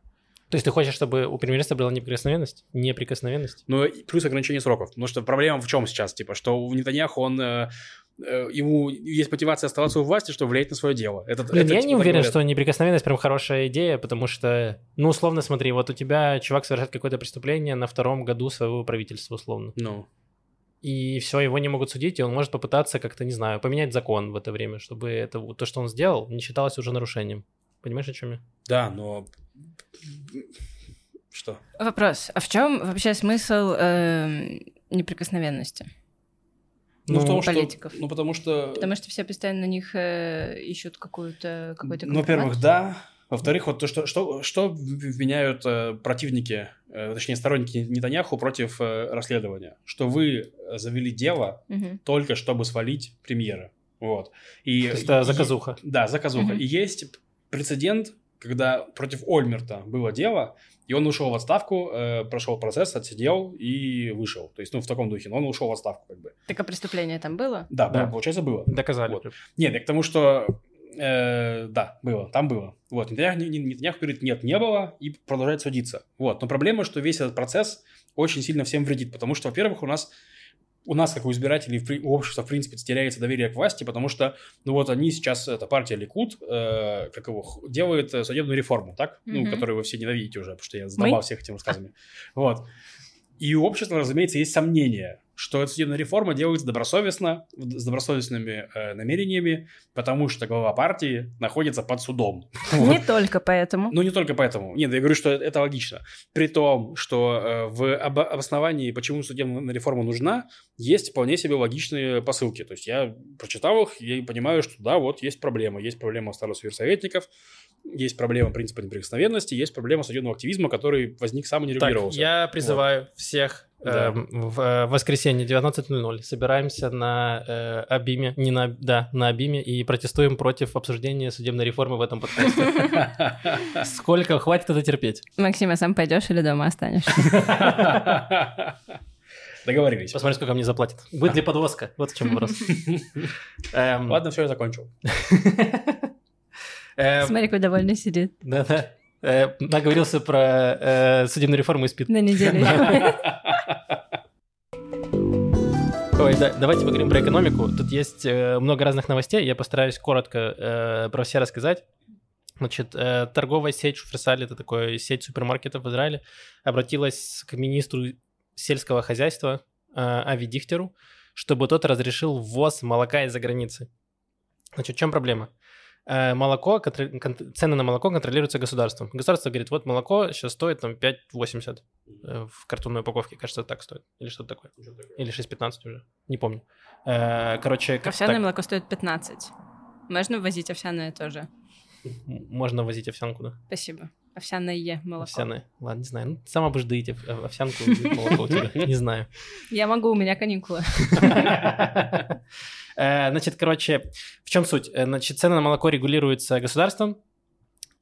То есть ты хочешь, чтобы у премьер-министра была неприкосновенность? Неприкосновенность? Ну, плюс ограничение сроков. Потому что проблема в чем сейчас? Типа, что у Нетаньяху, он... э, э, ему есть мотивация оставаться у власти, чтобы влиять на свое дело. Это, Блин, это, я типа, не уверен, говорят. что неприкосновенность прям хорошая идея, потому что, ну, условно, смотри, вот у тебя чувак совершает какое-то преступление на втором году своего правительства, условно. Ну, И все, его не могут судить, и он может попытаться как-то, не знаю, поменять закон в это время, чтобы это, то, что он сделал, не считалось уже нарушением. Понимаешь, о чем я? да, но... Что? Вопрос. А в чем вообще смысл эм, неприкосновенности? Ну, в том, политиков. что... Ну, потому что... Потому что все постоянно на них э, ищут какую-то какой-то Ну, во-первых, да. Во-вторых, вот то, что, что, что вменяют э, противники, э, точнее, сторонники Нетаньяху против э, расследования? Что вы завели дело Мгм. только чтобы свалить премьера. Вот. И, То есть это и- заказуха. Да, заказуха. Мгм. И есть прецедент, когда против Ольмерта было дело, и он ушел в отставку, э, прошел процесс, отсидел и вышел. То есть, ну, в таком духе, но он ушел в отставку, как бы. Так а преступление там было? Да, Да. да, получается, было. Доказали. Вот. Нет, я к тому, что э, да, было, там было. Вот, Нетаньяху, не- не- Нетаньяху говорит, нет, не было, и продолжает судиться. Вот, но проблема, что весь этот процесс очень сильно всем вредит, потому что, во-первых, у нас у нас, как у избирателей, у общества, в принципе, теряется доверие к власти, потому что, ну вот они сейчас, эта партия Ликут, э, как его, делает э, судебную реформу, так? Ну, Мгм. которую вы все ненавидите уже, потому что я задолбал Мы? всех этими рассказами. Вот. И у общества, разумеется, есть сомнения, что эта судебная реформа делается добросовестно, с добросовестными э, намерениями, потому что глава партии находится под судом. Не только поэтому. Ну, не только поэтому. Нет, я говорю, что это логично. При том, что э, в об- обосновании, почему судебная реформа нужна, есть вполне себе логичные посылки. То есть я прочитал их и понимаю, что да, вот есть проблема. Есть проблема статуса версоветников, есть проблема принципа неприкосновенности, есть проблема судебного активизма, который возник сам и не Так, регулировался. я призываю всех Да. эм, в э, воскресенье 19.00 собираемся на э, Абиме, не на, да, на Абиме и протестуем против обсуждения судебной реформы в этом подкасте. Сколько хватит это терпеть? Максим, а сам пойдешь или дома останешься? Договорились. Посмотри, сколько мне заплатят. Будет ли подвозка? Вот в чем вопрос. Эм, Ладно, все, я закончил. Эм, Смотри, какой довольный сидит Да-да. Э, Наговорился про э, судебную реформу и спит. на неделе. Ой, да, давайте поговорим про экономику. Тут есть э, много разных новостей. Я постараюсь коротко э, про все рассказать. Значит, э, торговая сеть Шуферсаль, это такая сеть супермаркетов в Израиле, обратилась к министру сельского хозяйства э, Ави Дихтеру, чтобы тот разрешил ввоз молока из-за границы. Значит, в чем проблема? Э, молоко, цены на молоко контролируются государством. Государство говорит, вот молоко сейчас стоит там 5,80 э, в картонной упаковке, кажется, так стоит. Или что-то такое. Или 6,15 уже, не помню. Э, Короче, как Овсяное так? молоко стоит 15. Можно ввозить овсяное тоже. Можно возить овсянку, да? Спасибо. Овсяное молоко. Овсяное. Ладно, не знаю. Ну, сама будешь доить ов- ов- овсянку и молоко у тебя. Не знаю. Я могу, у меня каникулы. Э, Значит, короче, в чем суть? Э, Значит, цены на молоко регулируются государством,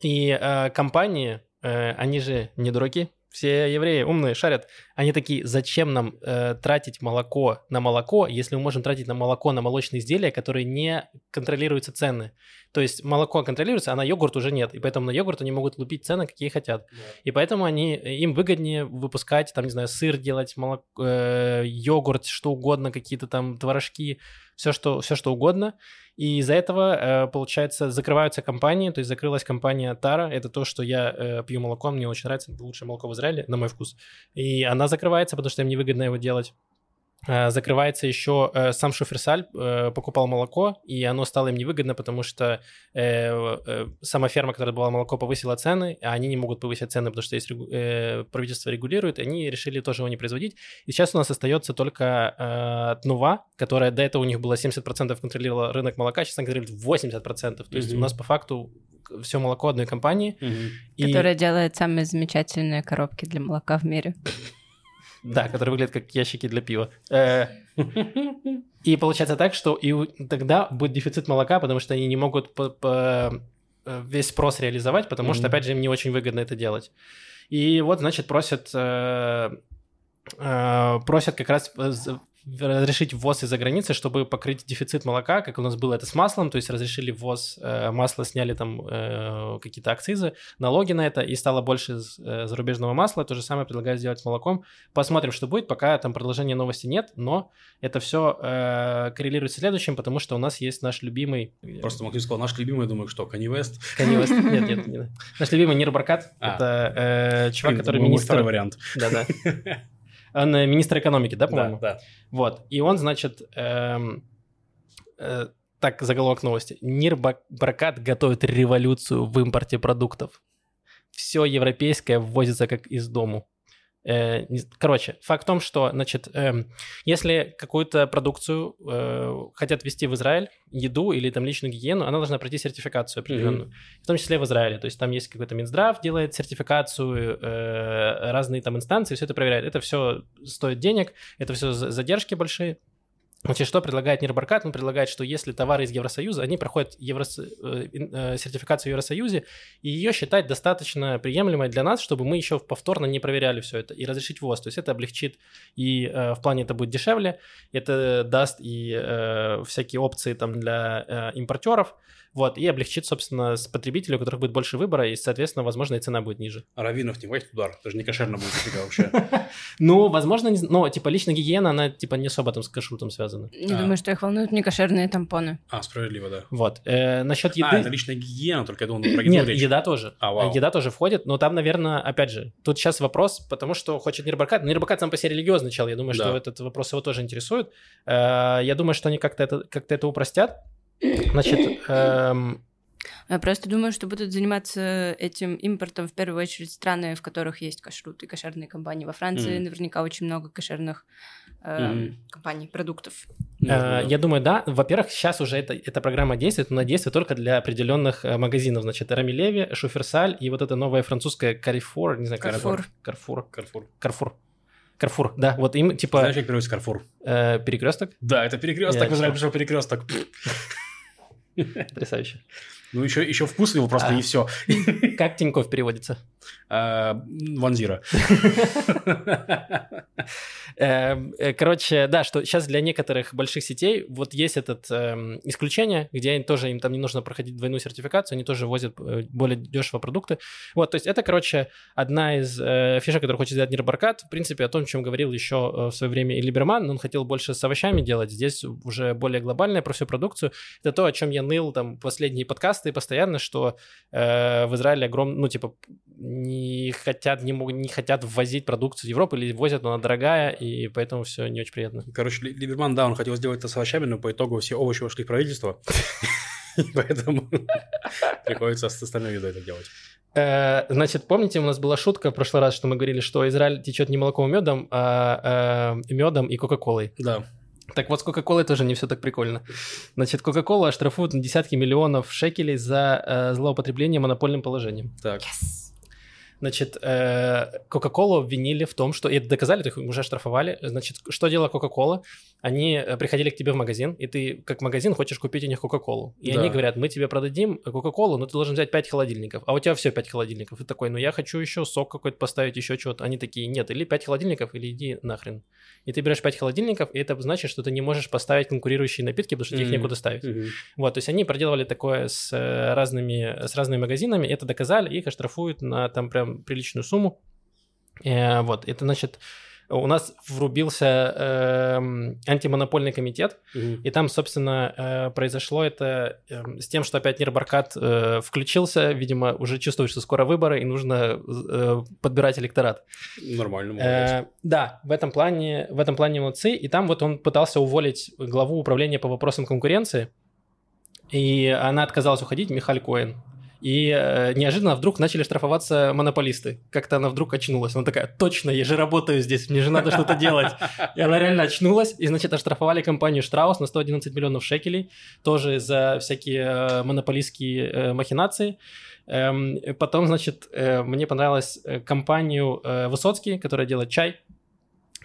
и э, компании, э, они же не дураки, все евреи умные, шарят. Они такие, зачем нам э, тратить молоко на молоко, если мы можем тратить на молоко на молочные изделия, которые не контролируются цены. То есть молоко контролируется, а на йогурт уже нет. И поэтому на йогурт они могут лупить цены, какие хотят. И поэтому они, им выгоднее выпускать, там, не знаю, сыр делать, молоко, э, йогурт, что угодно, какие-то там творожки, все что, все что угодно. И из-за этого, э, получается, закрываются компании, то есть закрылась компания Тара, это то, что я э, пью молоко, мне очень нравится, это лучшее молоко в Израиле, на мой вкус. И она закрывается, потому что им невыгодно его делать. Э, закрывается еще э, сам Шуферсаль э, покупал молоко, и оно стало им невыгодно, потому что сама ферма, которая была молоко, повысила цены, а они не могут повысить цены, потому что есть регу- правительство регулирует, и они решили тоже его не производить. И сейчас у нас остается только Тнува, которая до этого у них было 70% контролировала рынок молока, сейчас она контролирует 80%. То есть Мгм. у нас по факту все молоко одной компании. Мгм. И- Которая делает самые замечательные коробки для молока в мире. Да, которые выглядят как ящики для пива. Э, И получается так, что и тогда будет дефицит молока, потому что они не могут э, весь спрос реализовать, потому что, опять же, им не очень выгодно это делать. И вот, значит, просят, э, просят как раз разрешить ввоз из-за границы, чтобы покрыть дефицит молока, как у нас было это с маслом, то есть разрешили ввоз э, масла, сняли там э, какие-то акцизы, налоги на это, и стало больше э, зарубежного масла. То же самое предлагаю сделать с молоком. Посмотрим, что будет. Пока там продолжения новости нет, но это все коррелирует с следующим, потому что у нас есть наш любимый... э, Просто Максим сказал, наш любимый, я думаю, что, Kanye West? Kanye West. Нет, нет, нет. Наш любимый Нир Баркат. А. Это э, чувак, который мой министр... второй вариант. Да-да. Он э, министр экономики, да, по-моему? Да, да. Вот. И он, значит, эм, э, так, заголовок новости. Нир Ба- Баркат готовит революцию в импорте продуктов. Все европейское ввозится как из дому. Э, Короче, факт в том, что, значит, эм, если какую-то продукцию э, хотят ввести в Израиль, еду или там личную гигиену, она должна пройти сертификацию определенную, в том числе в Израиле. То есть там есть какой-то Минздрав, делает сертификацию, э, разные там инстанции, все это проверяют. Это все стоит денег, это все задержки большие. Значит, что предлагает Нирбаркат? Он предлагает, что если товары из Евросоюза, они проходят еврос... э, э, сертификацию в Евросоюзе, и ее считать достаточно приемлемой для нас, чтобы мы еще повторно не проверяли все это и разрешить ввоз. То есть это облегчит, и э, в плане это будет дешевле, это даст и всякие опции там для импортеров, вот, и облегчит, собственно, с потребителей, у которых будет больше выбора, и, соответственно, возможно, и цена будет ниже. А раввинов не возьмет удар, это же не кошерно будет нифига вообще. Ну, возможно, не но, типа, личная гигиена, она, типа, не особо там с кашрутом связана. Не А. думаю, что их волнуют некошерные тампоны. А, справедливо, да. Вот. Э, насчет еды... А, это личная гигиена, только я думал, про еду Нет, еда тоже. А, вау. Еда тоже входит, но там, наверное, опять же, тут сейчас вопрос, потому что хочет Нирбаркат. Нирбаркат сам по себе религиозный чел, я думаю, что этот вопрос его тоже интересует. Э, Я думаю, что они как-то это, как это упростят. Значит, эм, Я просто думаю, что будут заниматься этим импортом в первую очередь страны, в которых есть кашрут и кошерные компании. Во Франции Мгм. наверняка очень много кошерных э, Мгм. компаний, продуктов. Э. Я думаю, да. Во-первых, сейчас уже это, эта программа действует, но она действует только для определенных э, магазинов. Значит, Рамилеви, Шуферсаль и вот эта новая французская Carrefour, не знаю, как Carrefour. это- Carrefour. Карфур. Да. Вот им, типа, Знаешь, как переводится Карфур? перекресток. Да, это перекресток, Я в Израиле читал. пришел перекресток. Потрясающе. Ну, еще, еще вкус его просто, А. и все. Как Тинькофф переводится? Ванзира. Эм, э, Короче, да, что сейчас для некоторых больших сетей вот есть это исключение, где они тоже им там не нужно проходить двойную сертификацию, они тоже возят э, более дешево продукты. Вот, то есть это, короче, одна из э, фишек, которую хочет сделать Нирбаркат. В принципе, о том, чем говорил еще э, в свое время и Либерман, он хотел больше с овощами делать. Здесь уже более глобальное про всю продукцию. Это то, о чем я ныл там последние подкасты постоянно, что э, в Израиле огром, ну, типа, не хотят, не, могут, не хотят ввозить продукцию в Европу или возят, но она дорогая, и поэтому все не очень приятно. Короче, Ли- Либерман, да, он хотел сделать это с овощами, но по итогу все овощи ушли в правительство. И Поэтому приходится с остальной едой это делать. Э, Значит, помните, у нас была шутка в прошлый раз, что мы говорили, что Израиль течет не молоком и медом, а э, медом и кока-колой. Да. Так вот, с Кока-Колой тоже не все так прикольно. Значит, Кока-Кола оштрафуют на десятки миллионов шекелей за э, злоупотребление монопольным положением. Так. Значит, э, Кока-Колу обвинили в том, что... И это доказали, их уже оштрафовали. Значит, что делала Кока-Кола? Они э, приходили к тебе в магазин, и ты, как магазин, хочешь купить у них Кока-Колу. И Да. они говорят, мы тебе продадим Кока-Колу, но ты должен взять 5 холодильников. А у тебя все 5 холодильников. И такой, ну я хочу еще сок какой-то поставить, еще чего-то. Они такие, нет, или 5 холодильников, или иди нахрен. И ты берешь 5 холодильников, и это значит, что ты не можешь поставить конкурирующие напитки, потому что тебе их некуда ставить. Мгм. Вот, то есть они проделывали такое с э, разными, с разными магазинами, это доказали, их оштрафуют на там прям приличную сумму. Э, вот, это значит, у нас врубился эм, антимонопольный комитет, Мгм. и там, собственно, э, произошло это эм, с тем, что опять Нирбаркат э, включился, видимо, уже чувствует, что скоро выборы, и нужно э, подбирать электорат. Нормально. Э, да, в этом плане, в этом плане молодцы. И там вот он пытался уволить главу управления по вопросам конкуренции, и она отказалась уходить, Михаль Коэн. И э, неожиданно вдруг начали штрафоваться монополисты. Как-то она вдруг очнулась. Она такая, точно, я же работаю здесь, мне же надо что-то делать. И она реально очнулась. И, значит, оштрафовали компанию Штраус на 111 миллионов шекелей. Тоже за всякие э, монополистские э, махинации. Эм, потом, значит, э, мне понравилась компанию Высоцкий, которая делает чай.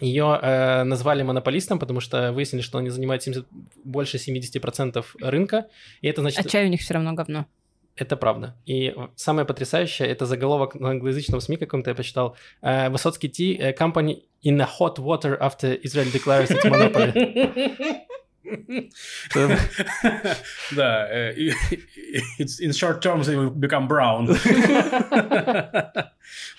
Ее э, назвали монополистом, потому что выяснили, что они занимают 70, больше 70% рынка. И это значит... А чай у них все равно говно. Это правда. И самое потрясающее, это заголовок на англоязычном СМИ каком-то я почитал. Uh, Высоцкий Tea uh, company in a hot water after Israel declares its monopoly. Да, э, in short terms it will become brown.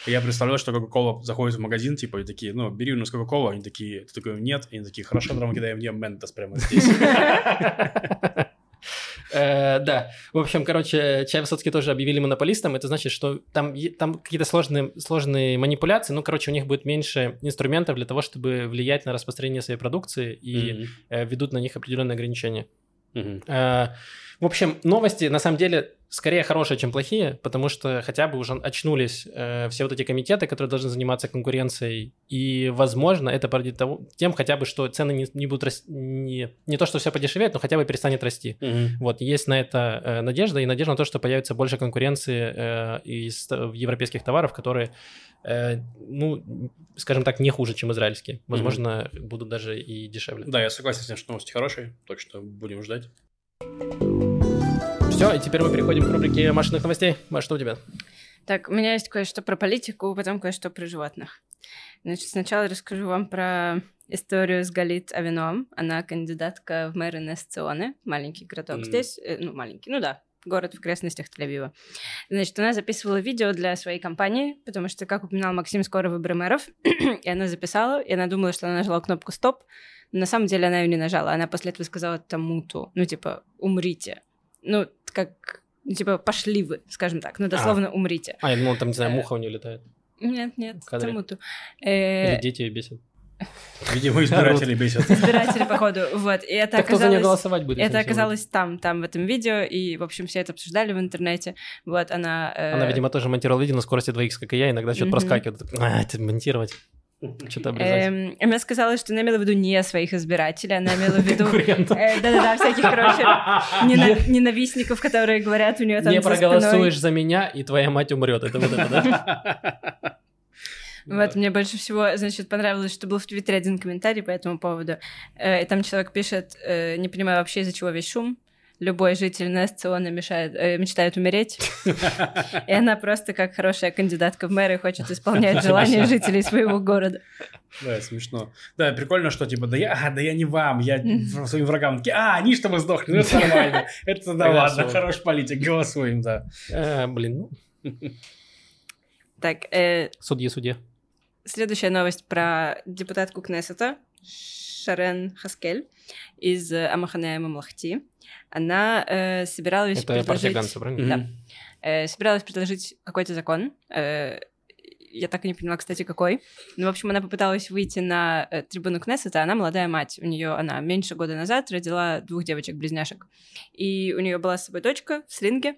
Я представляю, что Coca-Cola заходит в магазин, типа, и такие, ну, бери у нас Coca-Cola, они такие, ты такой, нет, и они такие, хорошо, мы кидаем мне Ментос прямо здесь. Э, Да, в общем, короче, чай Высоцкий тоже объявили монополистом. Это значит, что там, какие-то сложные, сложные манипуляции. Ну, короче, у них будет меньше инструментов для того, чтобы влиять на распространение своей продукции и э, ведут на них определенные ограничения. В общем, новости на самом деле скорее хорошие, чем плохие, потому что хотя бы уже очнулись э, все вот эти комитеты, которые должны заниматься конкуренцией, и, возможно, это породит того, тем хотя бы, что цены не, не будут расти, не, не то, что все подешевеет, но хотя бы перестанет расти. Мгм. Вот, есть на это э, надежда, и надежда на то, что появится больше конкуренции э, из европейских товаров, которые, э, ну, скажем так, не хуже, чем израильские. Возможно, будут даже и дешевле. Да, я согласен с тем, что новости хорошие, так что будем ждать. Все, и теперь мы переходим к рубрике машинных новостей. Маш, что у тебя? Так, у меня есть кое-что про политику, потом кое-что про животных. Значит, сначала расскажу вам про историю с Галит Авиноам. Она кандидатка в мэры Несционы, маленький городок Мгм. здесь, э, ну, маленький, ну да, город в окрестностях Тель-Авива. Значит, она записывала видео для своей компании, потому что, как упоминал Максим, скоро выборы мэров, и она записала, и она думала, что она нажала кнопку «стоп», но на самом деле она ее не нажала. Она после этого сказала тому-то, ну, типа, умрите. Ну, как, ну, типа, пошли вы, скажем так. Ну, дословно, умрите. А, я думал, там, не знаю, Э, муха у нее летает. Нет, нет, кадре. тому-то. Или Э, дети ее бесят. Видимо, избиратели бесят. Избиратели, походу, вот. И это Так кто за нее оказалось... голосовать будет? Это оказалось там, там, в этом видео, и, в общем, все это обсуждали в интернете. Вот, она... э, Она, видимо, тоже монтировала видео на скорости 2х, как и я, иногда что-то проскакивает. А, это монтировать. Что-то обрезать. эм, Она сказала, что она имела в виду не своих избирателей, она имела в виду... Э, Да-да-да, всяких, короче, нена- ненавистников, которые говорят у нее там Не за спиной. проголосуешь за меня, и твоя мать умрет. Это вот это, да? Вот, мне больше всего, значит, понравилось, что был в Твиттере один комментарий по этому поводу. Э, И там человек пишет, э, не понимаю вообще, из-за чего весь шум. Любой житель Несциона мешает, э, мечтает умереть. И она просто, как хорошая кандидатка в мэры, хочет исполнять желания жителей своего города. Да, смешно. Да, прикольно, что типа, да я, а, да я не вам, я своим врагам. Такие, а, они чтобы сдохли, ну это нормально. Это да ладно, хороший политик, голосуем, да. Э, Блин, ну, Так, э, судьи, судья. следующая новость про депутатку Кнессета Шарен Хаскель из э, Амахане Мамлахти. Она э, собиралась Это партия предложить... Ганса, правильно? Да. Э, собиралась предложить какой-то закон. Э, я так и не поняла, кстати, какой. Ну, в общем, она попыталась выйти на э, трибуну Кнессета. Она молодая мать. У нее она меньше года назад родила двух девочек-близняшек. И у нее была с собой дочка в слинге.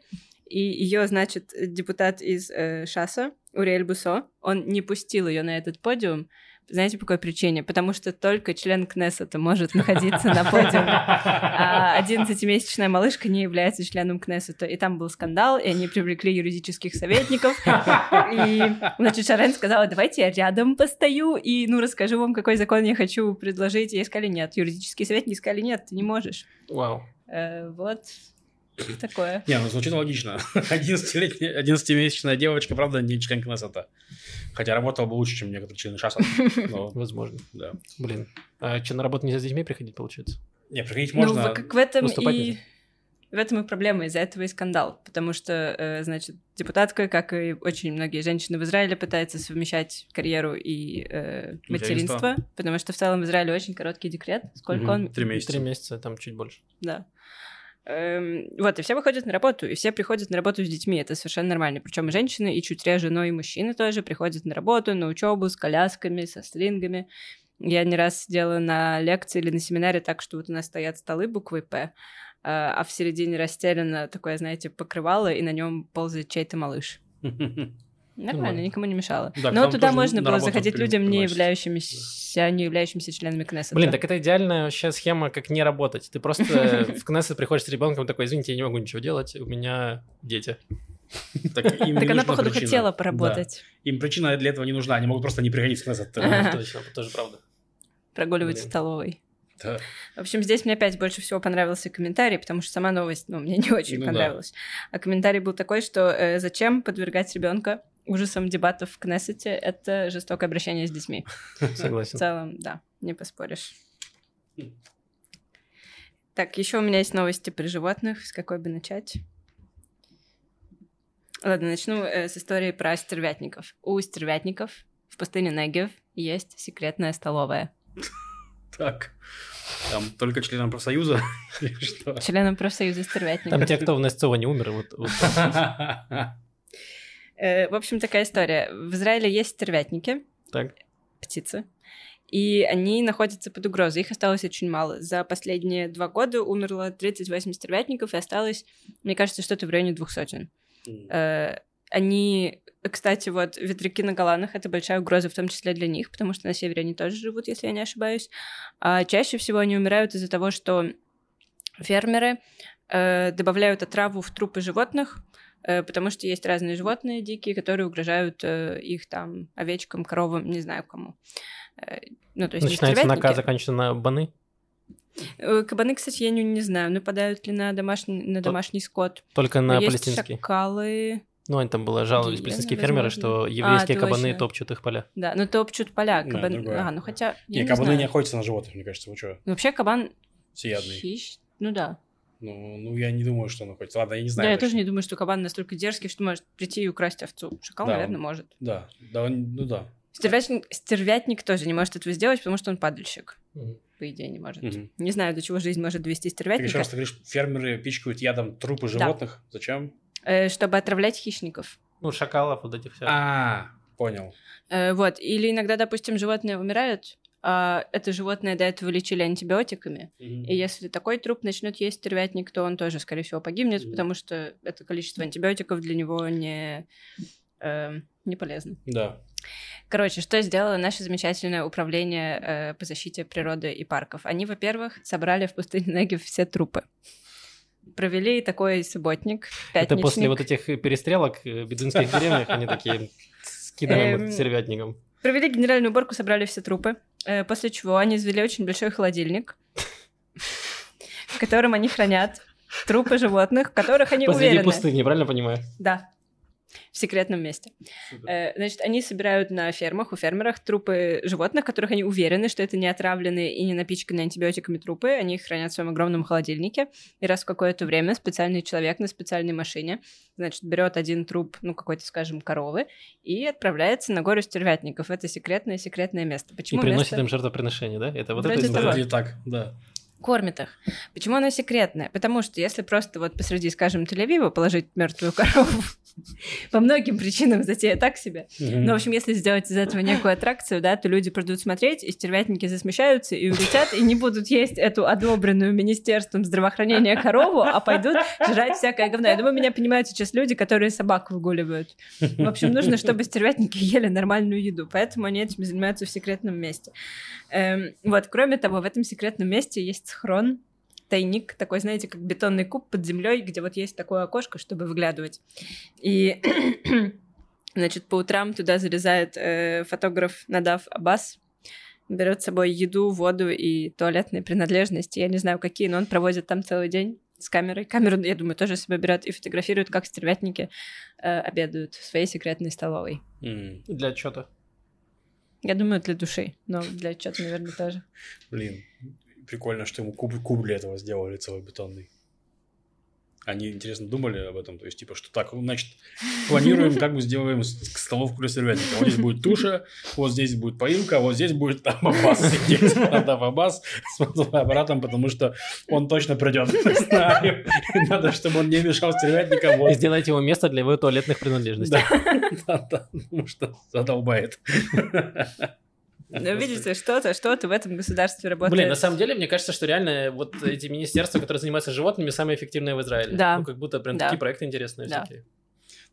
И ее, значит, депутат из э, Шаса, Уриэль Бусо, он не пустил ее на этот подиум. Знаете, по какой причине? Потому что только член Кнессета может находиться на подиуме а 11-месячная малышка не является членом Кнессета. И там был скандал, и они привлекли юридических советников. И, значит, Шарен сказала, давайте я рядом постою и, ну, расскажу вам, какой закон я хочу предложить. И сказали, нет. Юридические советники сказали, нет, ты не можешь. Вау. Э, вот такое. Не, ну звучит логично. 11-летняя, 11-месячная девочка, правда, не член Кнессета. Хотя работала бы лучше, чем некоторые члены ШАСа. Но, Возможно. да. Блин. А что, на работу нельзя с детьми приходить, получается? Не, приходить Ну, можно. в- как в этом и... нельзя. В этом и проблема, из-за этого и скандал. Потому что, э, значит, депутатка, как и очень многие женщины в Израиле, пытается совмещать карьеру и э, материнство, потому что в целом в Израиле очень короткий декрет. Сколько Мгм. он? Три месяца. Три месяца, там чуть больше. Да. Эм, вот, и все выходят на работу, и все приходят на работу с детьми, это совершенно нормально. Причем женщины, и чуть реже, но и мужчины тоже приходят на работу, на учебу с колясками, со слингами. Я не раз сидела на лекции или на семинаре так, что вот у нас стоят столы буквой «П», а а в середине расстелено такое, знаете, покрывало, и на нем ползает чей-то малыш. Нормально, Нормально. никому не мешало. Да, Но туда можно было заходить людям, не являющимися, не являющимися членами Кнессета. Блин, так это идеальная вообще схема, как не работать. Ты просто в Кнессет приходишь с ребенком такой, извините, я не могу ничего делать, у меня дети. Так, Так она, походу, причина. хотела Да. поработать. Им причина для этого не нужна, они могут просто не приходить в Кнессет. Точно, тоже правда. прогуливать в столовой. Да. В общем, здесь мне опять больше всего понравился комментарий, потому что сама новость, ну, мне не очень Ну да. понравилась. А комментарий был такой, что э, зачем подвергать ребенка ужасам дебатов в Кнессете, это жестокое обращение с детьми. В Согласен. целом, да, не поспоришь. Так, еще у меня есть новости про животных. С какой бы начать? Ладно, начну э, с истории про стервятников. У стервятников в пустыне Негев есть секретная столовая. Так. Там только членам профсоюза? Членом профсоюза стервятников. Там те, кто в Несцово не умер, вот, вот В общем, такая история. В Израиле есть стервятники, так. птицы, и они находятся под угрозой. Их осталось очень мало. За последние два года умерло 38 стервятников, и осталось, мне кажется, что-то в районе двух сотен. Э, Они, кстати, вот ветряки на Голанах — это большая угроза, в том числе для них, потому что на севере они тоже живут, если я не ошибаюсь. А чаще всего они умирают из-за того, что фермеры э, добавляют отраву в трупы животных, э, потому что есть разные животные дикие, которые угрожают э, их там овечкам, коровам, не знаю кому. Э, Ну, то есть Начинается на К, стервятники. заканчивается на баны. Э, Кабаны, кстати, я не, не знаю, нападают ли на домашний, на домашний скот. Только на есть палестинский. шакалы, Ну, они там было жаловались палестинские фермеры, что еврейские А, кабаны точно. топчут их поля. да, но топчут поля. Да, Кабан... другое. а, ну хотя, я Не, не, кабаны знаю. не охотятся на животных, мне кажется, вы что? Ну, Вообще кабан Всеядный. хищ... Ну да. Ну, ну, я не думаю, что он охотится. Ладно, я не Да, знаю. я точно. тоже не думаю, что кабан настолько дерзкий, что может прийти и украсть овцу. Шакал, Да, наверное, он- может. Да, да, он- ну да. Стервятник... стервятник тоже не может этого сделать, потому что он падальщик. Мгм. По идее, не может. Мгм. Не знаю, до чего жизнь может довести Так еще стервятника. раз ты говоришь, фермеры пичкают ядом трупы животных. Зачем? Э, чтобы отравлять хищников. Ну, шакалов, вот этих всех. А, понял. Э, вот. Или иногда, допустим, животные умирают, а это животное до этого лечили антибиотиками. И если такой труп начнет есть стервятник, то он тоже, скорее всего, погибнет, Мгм. потому что это количество антибиотиков для него не, э, не полезно. Да. Короче, что сделало наше замечательное управление э, по защите природы и парков? Они, во-первых, собрали в пустыне Негев все трупы. Провели такой субботник, Это пятничник. после вот этих перестрелок э, в бедуинских деревнях, они такие скидываем Эм, сервятником. Провели генеральную уборку, собрали все трупы, после чего они извели очень большой холодильник, в котором они хранят трупы животных, в которых они Посреди уверены. пустыни, правильно понимаю? Да, в секретном месте. Э, Значит, они собирают на фермах, у фермеров трупы животных, которых они уверены, что это не отравленные и не напичканные антибиотиками трупы. Они их хранят в своем огромном холодильнике. И раз в какое-то время специальный человек на специальной машине, значит, берет один труп, ну, какой-то, скажем, коровы, и отправляется на гору стервятников. Это секретное секретное место. И Почему приносит место? им жертвоприношение, да? Это вот Вроде это того. так, да. Кормит их. Почему оно секретное? Потому что если просто вот посреди, скажем, Тель-Авива положить мертвую корову, по многим причинам затея так себе, ну, в общем, если сделать из этого некую аттракцию, да, то люди придут смотреть, и стервятники засмещаются и улетят, и не будут есть эту одобренную Министерством здравоохранения корову, а пойдут жрать всякое говно. Я думаю, меня понимают сейчас люди, которые собак выгуливают. В общем, нужно, чтобы стервятники ели нормальную еду, поэтому они этим занимаются в секретном месте. Эм, вот, кроме того, в этом секретном месте есть схрон, тайник, такой, знаете, как бетонный куб под землей, где вот есть такое окошко, чтобы выглядывать. И, значит, по утрам туда залезает э, фотограф Надав Аббас, берет с собой еду, воду и туалетные принадлежности. Я не знаю, какие, но он проводит там целый день с камерой. Камеру, я думаю, тоже себе берет и фотографирует, как стервятники э, обедают в своей секретной столовой. М, Для отчета. Я думаю, для души, но для отчета, наверное, тоже. Блин, прикольно, что ему куб, куб для этого сделали целый бетонный. Они, интересно, думали об этом? То есть, типа, что так, значит, планируем, как мы сделаем столовку для сыровятника. Вот здесь будет туша, вот здесь будет поилка, вот здесь будет там Аббас сидеть. Надо Аббас с фотоаппаратом, потому что он точно придет. Надо, чтобы он не мешал сыровятникам. Вот. И сделайте его место для его туалетных принадлежностей. Да, да, да, потому что задолбает. Ну, видите, что-то, что-то в этом государстве работает. Блин, на самом деле, мне кажется, что реально вот эти министерства, которые занимаются животными, самые эффективные в Израиле. Да. Ну, как будто прям Да. такие проекты интересные Да. всякие.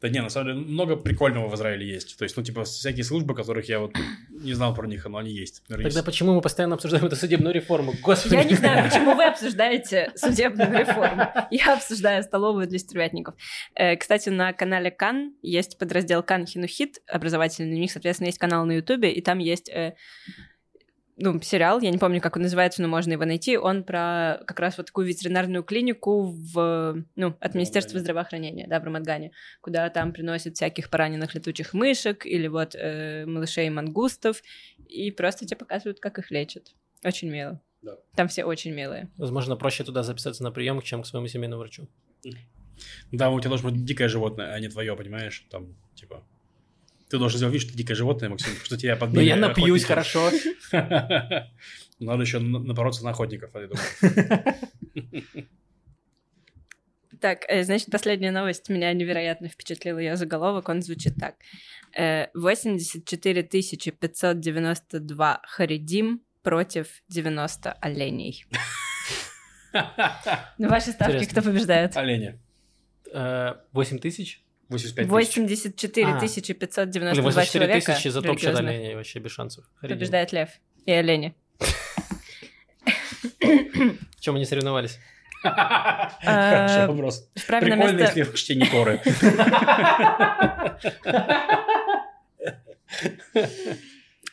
Да не, на самом деле, много прикольного в Израиле есть. То есть, ну, типа, всякие службы, которых я вот не знал про них, но они есть. Например, Тогда есть- почему мы постоянно обсуждаем эту судебную реформу? Господи. Я не знаю, почему вы обсуждаете судебную реформу. Я обсуждаю столовую для стервятников. Э, Кстати, на канале Кан есть подраздел Кан Хинухит образовательный. У них, соответственно, есть канал на Ютубе, и там есть э, ну, сериал, я не помню, как он называется, но можно его найти. Он про как раз вот такую ветеринарную клинику в, ну, от Министерства здравоохранения, да, в Рамадгане, куда там приносят всяких пораненных летучих мышек или вот э, малышей мангустов, и просто тебе показывают, как их лечат. Очень мило. Да. Там все очень милые. Возможно, проще туда записаться на прием, чем к своему семейному врачу. Да, у тебя должно быть дикое животное, а не твое, понимаешь? Там, типа... Ты должен сделать вид, что ты дикое животное, Максим, что тебя Ну, подбили я напьюсь, хорошо. Надо еще на- напороться на охотников, я думаю. Так, э, значит, последняя новость меня невероятно впечатлила. Ее заголовок, он звучит так. Э, 84 592 харидим против 90 оленей. Ну, ваши ставки, кто побеждает? Олени. Э, 8 тысяч? 85 тысяч. 84 А. 592 Блин, 84 человека тысячи за религиозных. оленей, вообще без шансов. Побеждает лев и олени. В чем они соревновались? Хороший вопрос. В правильное Прикольно, если в чтении Торы.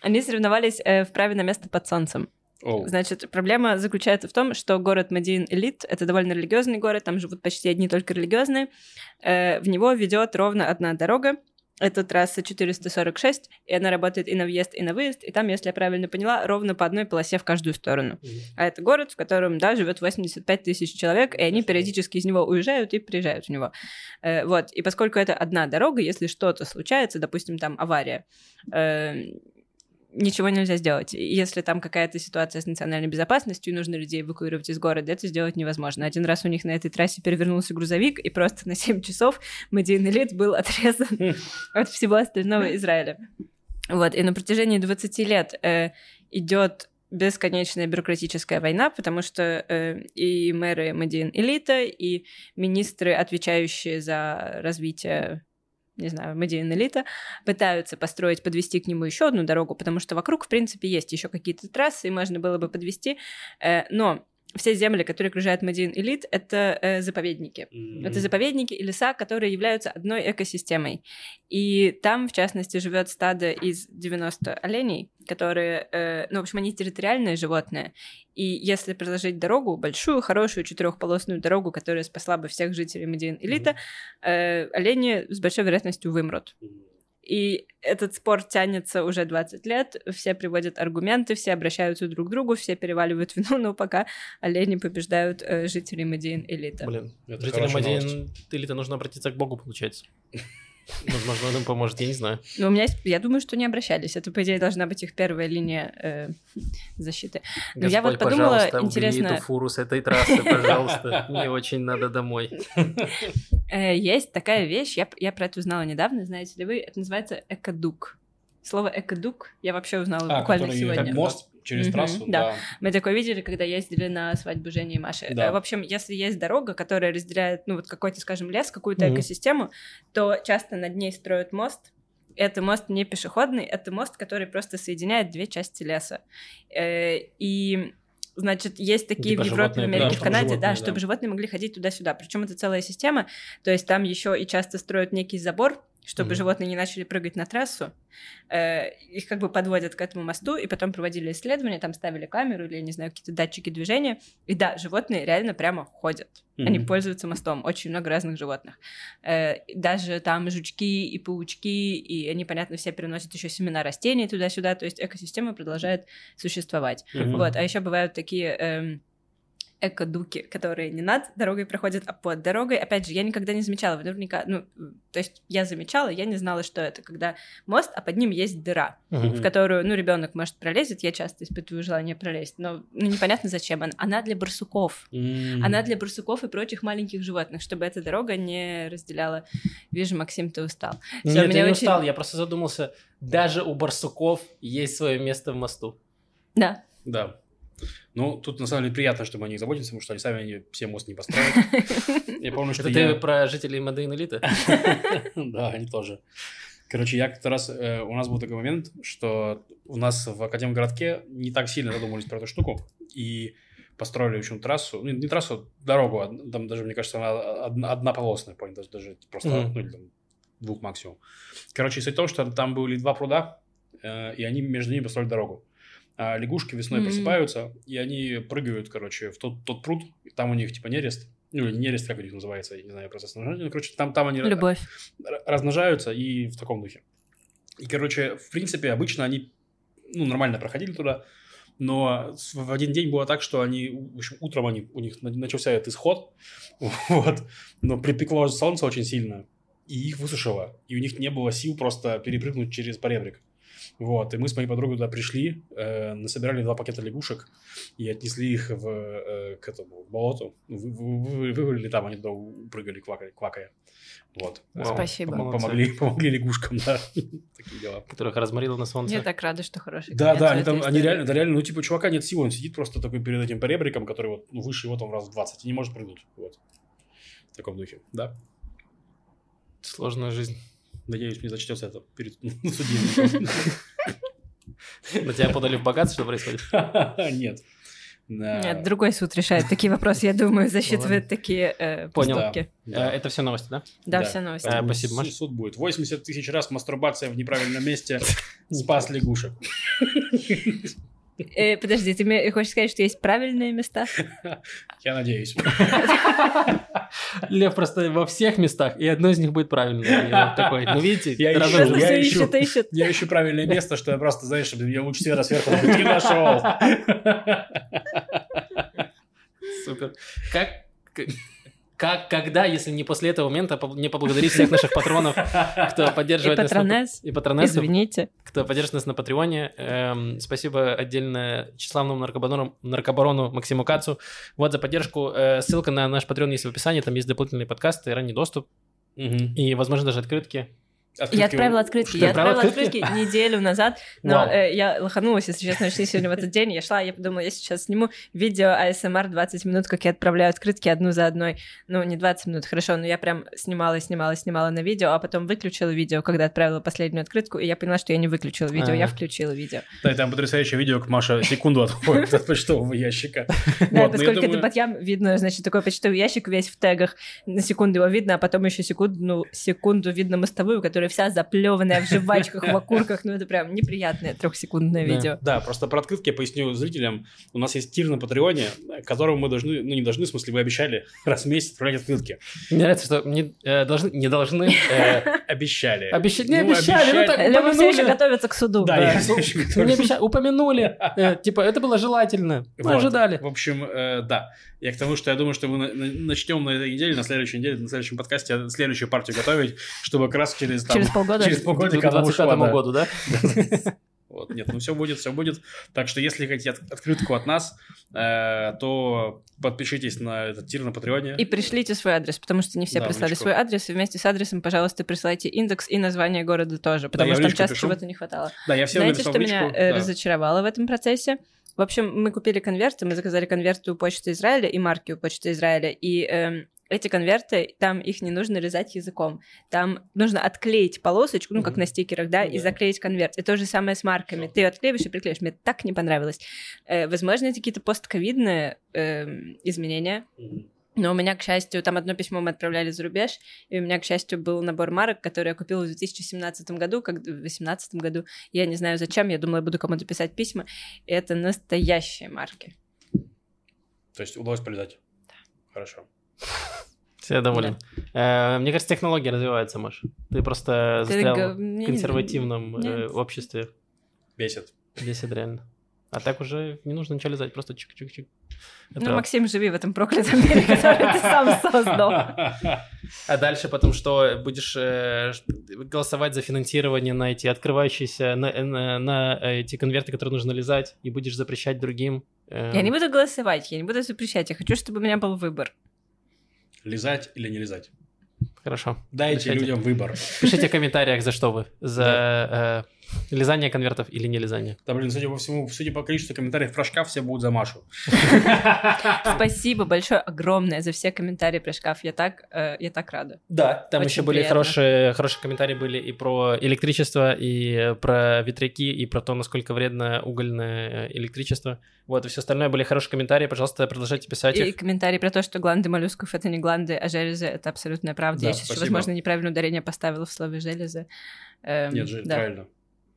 Они соревновались э, в праве на место под солнцем. Оу. Значит, проблема заключается в том, что город Мадин Элит — это довольно религиозный город, там живут почти одни только религиозные. Э, в него ведет ровно одна дорога. Это трасса 446, и она работает и на въезд, и на выезд. И там, если я правильно поняла, ровно по одной полосе в каждую сторону. А это город, в котором, да, живет 85 тысяч человек, и они периодически из него уезжают и приезжают в него. Э, вот. И поскольку это одна дорога, если что-то случается, допустим, там авария, э, ничего нельзя сделать. Если там какая-то ситуация с национальной безопасностью, и нужно людей эвакуировать из города, это сделать невозможно. Один раз у них на этой трассе перевернулся грузовик, и просто на 7 часов Мадин Элит был отрезан от всего остального Израиля. Вот, и на протяжении 20 лет э, идет бесконечная бюрократическая война, потому что э, и мэры Мадин Элита, и министры, отвечающие за развитие не знаю, Мадин Элита, пытаются построить, подвести к нему еще одну дорогу, потому что вокруг, в принципе, есть еще какие-то трассы, и можно было бы подвести, э, но все земли, которые окружают Мадин Элит, это э, заповедники. Это заповедники и леса, которые являются одной экосистемой. И там, в частности, живет стадо из 90 оленей, которые, э, ну, в общем, они территориальные животные. И если проложить дорогу, большую, хорошую четырехполосную дорогу, которая спасла бы всех жителей Медин Элита, э, олени с большой вероятностью вымрут. И этот спор тянется уже 20 лет, все приводят аргументы, все обращаются друг к другу, все переваливают вину, но пока олени побеждают э, жителей Медин Элита. Блин, Это жителям один или-то нужно обратиться к Богу, получается. Возможно, он им поможет, я не знаю. Но у меня есть, я думаю, что не обращались. Это, по идее, должна быть их первая линия э, защиты. Ну, я вот Господь, подумала, интересно- эту фуру с этой трассы, пожалуйста. Мне очень надо домой. Э, есть такая вещь, я, я про это узнала недавно, знаете ли вы, это называется экодук. Слово экодук я вообще узнала А, буквально который сегодня. как мост через Мгм, трассу, да. да. Мы такое видели, когда ездили на свадьбу Жени и Маши. Да. Э, В общем, если есть дорога, которая разделяет, ну, вот какой-то, скажем, лес, какую-то Мгм. экосистему, то часто над ней строят мост. Это мост не пешеходный, это мост, который просто соединяет две части леса. Э, И Значит, есть такие Типа в Европе, в животные, Америке, да, в Канаде, животные, да, да. чтобы животные могли ходить туда-сюда. Причем это целая система. То есть там еще и часто строят некий забор, чтобы Мгм. животные не начали прыгать на трассу. Э, Их как бы подводят к этому мосту, и потом проводили исследования, там ставили камеру или, не знаю, какие-то датчики движения. И да, животные реально прямо ходят. Они Мгм. пользуются мостом. Очень много разных животных. Э, Даже там жучки и паучки, и они, понятно, все переносят еще семена растений туда-сюда. То есть экосистема продолжает существовать. Мгм. Вот, а еще бывают такие эм, эко-дуки, которые не над дорогой проходят, а под дорогой. Опять же, я никогда не замечала, вы наверняка, ну, то есть я замечала, я не знала, что это, когда мост, а под ним есть дыра, Мгм. в которую, ну, ребенок может пролезть, я часто испытываю желание пролезть, но ну, непонятно зачем. Она, она для барсуков. М. Она для барсуков и прочих маленьких животных, чтобы эта дорога не разделяла. Вижу, Максим, ты устал. Всё, Нет, я не очень- устал, я просто задумался. Даже у барсуков есть свое место в мосту. Да. Да. Ну, тут на самом деле приятно, чтобы они заботятся, потому что они сами они все мост не построят. Я помню, что Это ты про жителей Мадейн Элита? Да, они тоже. Короче, я как-то раз... э, У нас был такой момент, что у нас в Академгородке не так сильно задумывались про эту штуку, и построили, в общем, трассу, ну, не трассу, дорогу, од- там даже, мне кажется, она од- однополосная, понял, даже, даже просто, Мгм. ну, или там двух максимум. Короче, суть в том, что там были два пруда, э, и они между ними построили дорогу. А лягушки весной М. просыпаются, и они прыгают, короче, в тот, тот пруд, там у них, типа, нерест, ну, или нерест, как у них называется, я не знаю, процесс размножения, ну, короче, там, там они Любовь. размножаются и в таком духе. И, короче, в принципе, обычно они, ну, нормально проходили туда, но в один день было так, что они, в общем, утром они, у них на- начался этот исход, вот, но припекло солнце очень сильно, и их высушило, и у них не было сил просто перепрыгнуть через поребрик. Вот, и мы с моей подругой туда пришли, э, насобирали два пакета лягушек и отнесли их в, э, к этому болоту. Вы- вы- вы- Вывалили там, они туда прыгали, квакая. квакая. Вот. Вау, Спасибо. Пом- молодцы. Помогли, помогли лягушкам, да. Такие дела. Которых разморило на солнце. Я так рада, что хороший Да, да, они там, они реально, да, реально, ну, типа, чувака нет сил, он сидит просто такой перед этим поребриком, который вот, ну, выше его там раз в 20, и не может прыгнуть, вот. В таком духе, да. Сложная жизнь. Надеюсь, мне зачтется это перед судьей. На тебя подали в богат, что происходит? Нет. Нет, другой суд решает такие вопросы, я думаю, засчитывает такие э, поступки. Э, Это все новости, да? Да, все новости. Поэтому спасибо, суд- Маш. Суд будет. 80 тысяч раз мастурбация в неправильном месте спас лягушек. Э, подожди, ты мне хочешь сказать, что есть правильные места? Я надеюсь. Лев просто во всех местах, и одно из них будет правильное. Такой, ну видите, Я ищу, я ищу. ищет, ищет. Я ищу правильное место, что я просто, знаешь, чтобы меня луч света сверху не нашел. Супер. Как, как, когда, если не после этого момента, не поблагодарить всех наших патронов, кто И поддерживает нас на- патронесс, и патронессов, извините. кто поддержит нас на Патреоне. Эм, спасибо отдельно тщеславному наркобарону, наркобарону Максиму Кацу. Вот за поддержку. Э, ссылка на наш Патреон есть в описании. Там есть дополнительные подкасты, ранний доступ Мгм. и, возможно, даже открытки. Я отправила открытки. Ты Я отправила открытки? открытки неделю назад, но Вау. э, я лоханулась, если честно, очень сильно в этот день. Я шла, я подумала, я сейчас сниму видео ASMR 20 минут, как я отправляю открытки одну за одной. Ну, не 20 минут, хорошо, но я прям снимала, снимала, снимала на видео, а потом выключила видео, когда отправила последнюю открытку, и я поняла, что я не выключила видео, я Ага. включила видео. Да, и там потрясающее видео, как Маша секунду отходит от почтового ящика. Да, я поскольку это Батьям, видно, значит, такой почтовый ящик весь в тегах. На секунду его видно, а потом еще секунду, ну, секунду видно мостовую, которая вся заплеванная в жвачках, в окурках. Ну, это прям неприятное трехсекундное видео. Да, просто про открытки я поясню зрителям. У нас есть тир на Патреоне, которому мы должны, ну не должны, в смысле, вы обещали раз в месяц отправлять открытки. Мне нравится, что не, э, должны, не должны... э, Обещали. Обещать не Ну, обещали, ну так Лёва все еще готовится к суду. Да, я всё ещё Ну, готовлюсь. обещали, упомянули. Э, Типа, это было желательно. Мы ожидали. В общем, да. Я к тому, что я думаю, что мы на- на- начнем на этой неделе, на следующей неделе, на следующем подкасте следующую партию готовить, чтобы как раз через, там, Через полгода. через К полгодика она ушла, 25 да. году, да? Вот, нет, ну все будет, все будет. Так что, если хотите от- открытку от нас, э, то подпишитесь на этот тир на Патреоне. И пришлите свой адрес, потому что не все Да, прислали свой адрес. И вместе с адресом, пожалуйста, присылайте индекс и название города тоже, потому в что там часто пишу. чего-то не хватало. Да, я всем Знаете, что в личку, меня э, да. разочаровало в этом процессе? В общем, мы купили конверты, мы заказали конверты у Почты Израиля и марки у Почты Израиля, и эм, эти конверты, там их не нужно резать языком. Там нужно отклеить полосочку, ну, как на стикерах, да, и да. заклеить конверт. И то же самое с марками. Ты отклеиваешь и приклеишь. Мне так не понравилось. Э, возможно, это какие-то постковидные эм, изменения, но у меня, к счастью, там одно письмо мы отправляли за рубеж, и у меня, к счастью, был набор марок, который я купила в 2017 году, как в 2018 году. Я не знаю зачем, я думала, я буду кому-то писать письма. И это настоящие марки. То есть удалось полезать? Хорошо. Все я доволен. Э, Мне кажется, технологии развиваются, Маш. Ты просто Ты застрял га- в консервативном э, обществе. Бесит. Бесит реально. А так уже не нужно ничего лизать, просто чик-чик-чик. Ну, Максим, живи в этом проклятом мире, который ты сам создал. А дальше потом что? Будешь э, голосовать за финансирование на эти открывающиеся, на, на- на эти конверты, которые нужно лизать, и будешь запрещать другим. э, Я не буду голосовать, я не буду запрещать. Я хочу, чтобы у меня был выбор. Лизать или не лизать? Хорошо. Дайте Решайте. людям выбор. Пишите в комментариях, за что вы. За э, лизание конвертов или не лизание. Да, блин, судя по всему, судя по количеству комментариев про шкаф, все будут за Машу. Спасибо большое, огромное за все комментарии про шкаф. Я так, э, я так рада. Да, там еще были хорошие, хорошие комментарии были и про электричество, и про ветряки, и про то, насколько вредно угольное э, электричество. Вот, и все остальное были хорошие комментарии. Пожалуйста, продолжайте писать И их. комментарий про то, что гланды моллюсков это не гланды, а железы это абсолютная правда. Да, я сейчас, возможно, неправильное ударение поставила в слове железы. Эм, Нет, правильно.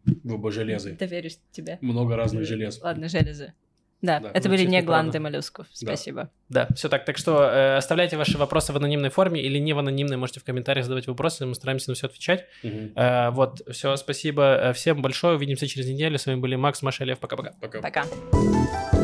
Вы бы железы. Доверюсь тебе. Много разных желез. Ладно, железы. Да, Да, это ну, были не гланды правда. моллюсков. Спасибо. Да, все так. Так что э, оставляйте ваши вопросы в анонимной форме или не в анонимной. Можете в комментариях задавать вопросы, мы стараемся на все отвечать. Мгм. Э, вот, все, спасибо э, всем большое. Увидимся через неделю. С вами были Макс, Маша, Лев. Пока-пока. Пока. Пока.